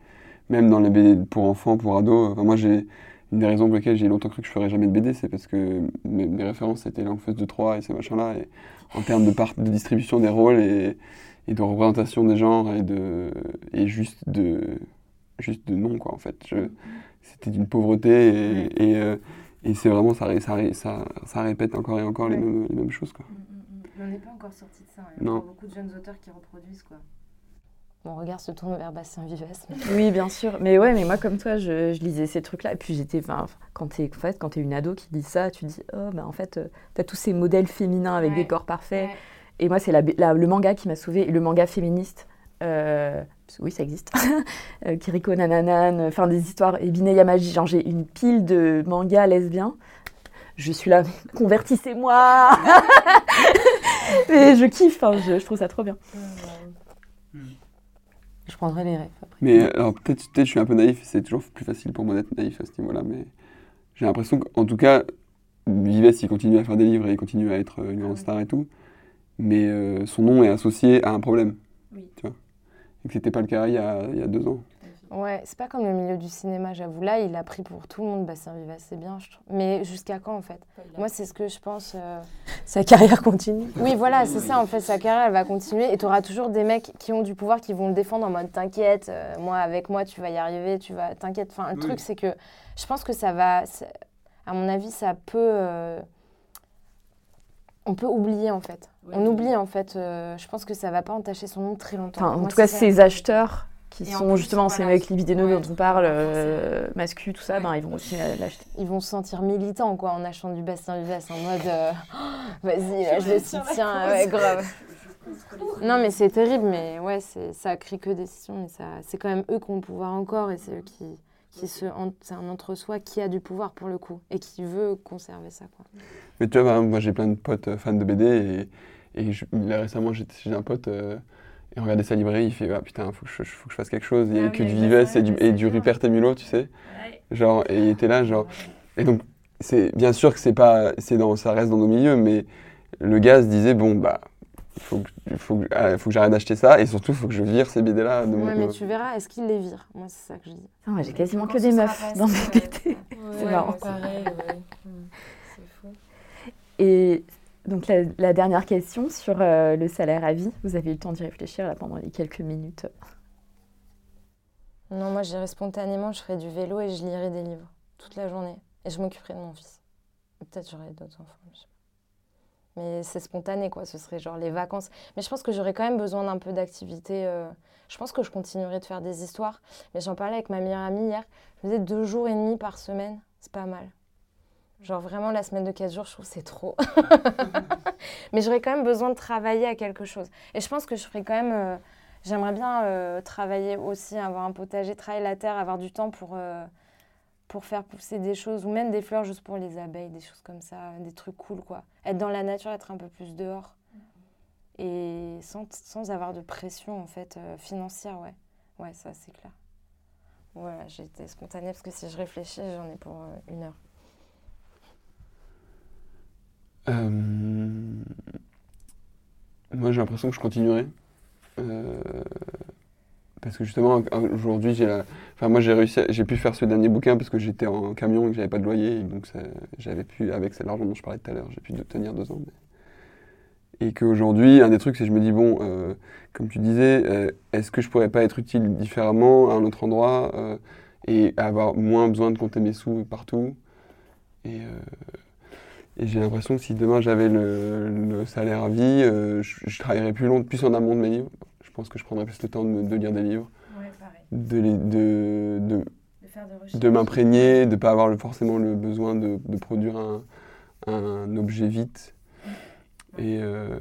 même dans les BD pour enfants, pour ados, enfin, moi, j'ai une des raisons pour lesquelles j'ai longtemps cru que je ferais jamais de BD, c'est parce que mes, mes références c'était l'Enfeuse de Troyes et ces machins-là, et en termes de, part, de distribution des rôles et, et de représentation des genres et de et juste de juste de nom quoi en fait. C'était d'une pauvreté et, et, euh, et c'est vraiment ça, ça, ça, ça répète encore et encore les, mêmes, les mêmes choses quoi. on n'est pas encore sorti de ça il y a Non. beaucoup de jeunes auteurs qui reproduisent quoi mon regard se tourne vers Bastien Vives mais- Oui, bien sûr. Mais ouais, mais moi, comme toi, je, je lisais ces trucs-là. Et puis, j'étais. enfin, Quand t'es en fait, quand t'es une ado qui lit ça, tu dis Oh, bah en fait, euh, t'as tous ces modèles féminins avec Ouais. des corps parfaits. Ouais. Et moi, c'est la, la- le manga qui m'a sauvée. Le manga féministe. euh, oui, ça existe. Euh, Kiriko Nananan, enfin des histoires. Et Binet Yamaji. Genre, j'ai une pile de mangas lesbiens. Je suis là, convertissez-moi Mais je kiffe, hein, je, je trouve ça trop bien. Je prendrai les rêves après. Mais alors peut-être peut je suis un peu naïf, c'est toujours plus facile pour moi d'être naïf à ce niveau-là, mais j'ai l'impression qu'en tout cas, Vives, il continue à faire des livres et il continue à être euh, une grande star et tout, mais euh, son nom est associé à un problème, Oui. tu vois? Et que c'était pas le cas il y a, il y a deux ans. Ouais, c'est pas comme le milieu du cinéma, j'avoue. Là, il a pris pour tout le monde Bastien Vives, c'est bien, je trouve. Mais jusqu'à quand, en fait? Moi, c'est ce que je pense. euh, Sa carrière continue. Oui, voilà, c'est ça, en fait, sa carrière, elle va continuer. Et tu auras toujours des mecs qui ont du pouvoir, qui vont le défendre en mode T'inquiète, euh, moi, avec moi, tu vas y arriver, tu vas. T'inquiète. Enfin, le Oui. truc, c'est que je pense que ça va. c'est- À mon avis, ça peut. euh, On peut oublier, en fait. On oublie, en fait. euh, Je pense que ça va pas entacher son nom très longtemps. Enfin, en Moi, tout cas, ça. ces acheteurs qui Et sont plus, justement ces voilà, mecs libidineux ouais. dont on parle, euh, tout ça, Ouais. ben, ils vont aussi euh, l'acheter. ils vont se sentir militants quoi en achetant du Bastien Vives en mode euh, vas-y là, je le soutiens ouais grave. Non mais c'est terrible mais ouais c'est ça crie que décision mais ça c'est quand même eux qui ont le pouvoir encore et c'est eux qui qui se c'est un entre-soi qui a du pouvoir pour le coup et qui veut conserver ça quoi. Mais tu vois, moi j'ai plein de potes euh, fans de BD et, et je- là, récemment chez un pote euh, et on regardait sa librairie, il fait ah putain, faut que je, faut que je fasse quelque chose. Il y Ah avait oui, que du avec Vives Bastien et du, et du. Rupert Temulo, tu sais. Genre, et il était là, genre. Et donc, c'est bien sûr que c'est pas, c'est dans, ça reste dans nos milieux, mais le gars se disait bon bah, il faut que, faut que, ah, faut que j'arrête d'acheter ça et surtout il faut que je vire ces BD là de mon. ouais mais tu verras est-ce qu'ils les virent moi c'est ça que je dis moi, j'ai quasiment que des meufs passé, dans mes ouais. BD. C'est Ouais, marrant. pareil ouais. c'est fou Et donc, la, dernière question sur euh, le salaire à vie. Vous avez eu le temps d'y réfléchir là, pendant les quelques minutes. Non, moi j'irais spontanément, je ferais du vélo et je lirais des livres toute la journée. Et je m'occuperais de mon fils. Peut-être j'aurais d'autres enfants. je sais pas. Mais c'est spontané, quoi. Ce serait genre les vacances. Mais je pense que j'aurais quand même besoin d'un peu d'activité. euh, Je pense que je continuerai de faire des histoires. Mais j'en parlais avec ma meilleure amie hier. Je me disais deux jours et demi par semaine, c'est pas mal. Genre vraiment la semaine de 4 jours, je trouve c'est trop. Mais j'aurais quand même besoin de travailler à quelque chose. Et je pense que je ferais quand même. euh, J'aimerais bien euh, travailler aussi, avoir un potager, travailler la terre, avoir du temps pour, euh, pour faire pousser des choses, ou même des fleurs juste pour les abeilles, des choses comme ça, des trucs cool, quoi. Être dans la nature, être un peu plus dehors. Et sans, sans avoir de pression, en fait, financière, ouais. Ouais, ça, c'est clair. Voilà, j'ai été spontanée parce que si je réfléchis, j'en ai pour une heure. Euh, Moi, j'ai l'impression que je continuerai. Euh, Parce que justement, aujourd'hui, j'ai la... enfin, moi, j'ai réussi, à- j'ai pu faire ce dernier bouquin parce que j'étais en camion et que j'avais pas de loyer. Et donc, j'avais pu, avec cet argent dont je parlais tout à l'heure, j'ai pu tenir deux ans. Et qu'aujourd'hui, un des trucs, c'est que je me dis, bon, euh, comme tu disais, est-ce que je pourrais pas être utile différemment à un autre endroit et avoir moins besoin de compter mes sous partout Et, et j'ai l'impression que si demain j'avais le, le salaire à vie, euh, je, je travaillerais plus, long, plus en amont de mes livres. Je pense que je prendrais plus le temps de, me- de lire des livres, Ouais, de, les- de, m'imprégner, de ne pas avoir le- forcément le besoin de, produire un, un objet vite. Et, euh,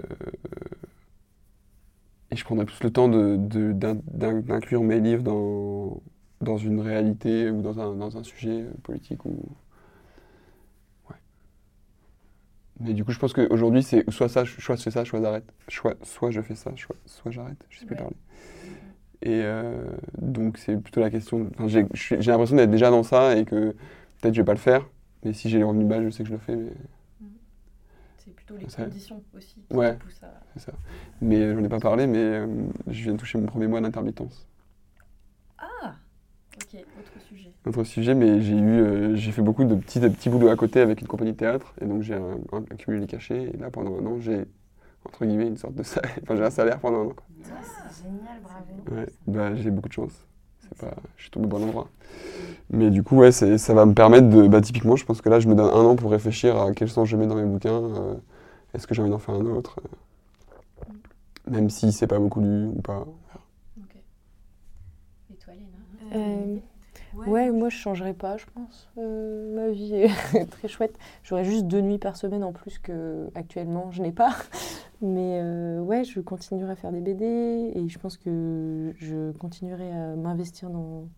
et je prendrais plus le temps d'inclure mes livres dans, dans une réalité ou dans un, dans un sujet politique. Ou... Ouais. Mais du coup, je pense qu'aujourd'hui, c'est soit ça, soit je fais ça, soit j'arrête. Soit, soit je fais ça, soit, soit j'arrête. Je sais plus Ouais. parler. Et euh, donc, c'est plutôt la question. Enfin, j'ai l'impression d'être déjà dans ça et que peut-être je vais pas le faire. Mais si j'ai les revenus bas, je sais que je le fais. Mais, C'est plutôt les conditions aussi qui Ouais. te poussent à... c'est ça. mais euh, j'en ai pas parlé, mais euh, je viens de toucher mon premier mois d'intermittence. Ah Ok, autre. Autre sujet, mais j'ai eu, euh, j'ai fait beaucoup de petits, de petits boulots à côté avec une compagnie de théâtre. Et donc, j'ai un- un- accumulé les cachets. Et là, pendant un an, j'ai, entre guillemets, une sorte de salaire. Enfin, j'ai un salaire pendant un an. quoi. c'est génial, bravo. Ouais, bah, j'ai beaucoup de chance. C'est pas, je suis tombé au bon endroit. Mais du coup, ouais, ça va me permettre de. Bah, typiquement, je pense que là, je me donne un an pour réfléchir à quel sens je mets dans mes bouquins. euh, Est-ce que j'ai envie d'en faire un autre euh, Même si c'est pas beaucoup lu ou pas. Ok. Et toi, Léna? Ouais, moi je changerais pas, je pense. Euh, ma vie est très chouette. J'aurais juste deux nuits par semaine en plus que actuellement je n'ai pas. Mais euh, ouais, je continuerai à faire des BD et je pense que je continuerai à m'investir dans,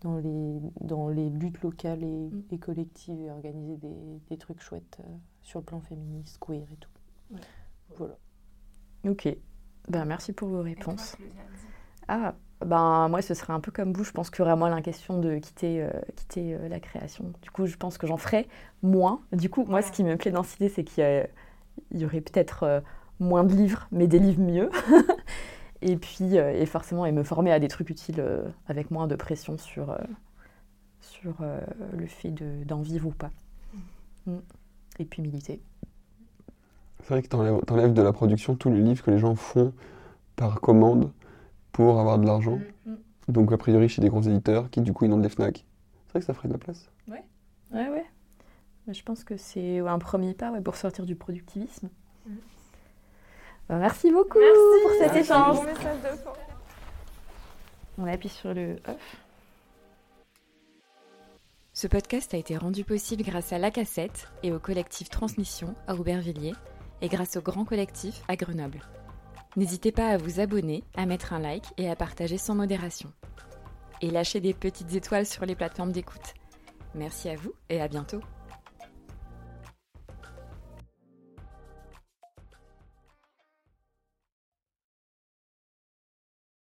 dans, les, dans les luttes locales et, Mm. et collectives et organiser des, des trucs chouettes euh, sur le plan féministe, queer et tout. Ouais. Voilà. Ok. Ben, merci pour vos réponses. Ah, ben moi ce serait un peu comme vous. Je pense que vraiment la question de quitter, euh, quitter euh, la création. Du coup, je pense que j'en ferai moins. Du coup, moi, ce qui me plaît dans cette idée, c'est qu'il y, a- il y aurait peut-être euh, moins de livres, mais des livres mieux. et puis, euh, et forcément, et me former à des trucs utiles euh, avec moins de pression sur, euh, sur euh, le fait de- d'en vivre ou pas. Mm. Et puis militer. C'est vrai que t'enlèves, t'enlèves de la production tous les livres que les gens font par commande pour avoir de l'argent. Donc, a priori, chez des gros éditeurs qui, du coup, inondent les Fnac. C'est vrai que ça ferait de la place. Ouais, ouais. Mais Je pense que c'est un premier pas ouais, pour sortir du productivisme. Ben, merci beaucoup pour cet échange. Fin. On appuie sur le off. Ce podcast a été rendu possible grâce à La Cassette et au collectif Transmission à Aubervilliers et grâce au Grand Collectif à Grenoble. N'hésitez pas à vous abonner, à mettre un like et à partager sans modération. Et lâchez des petites étoiles sur les plateformes d'écoute. Merci à vous et à bientôt.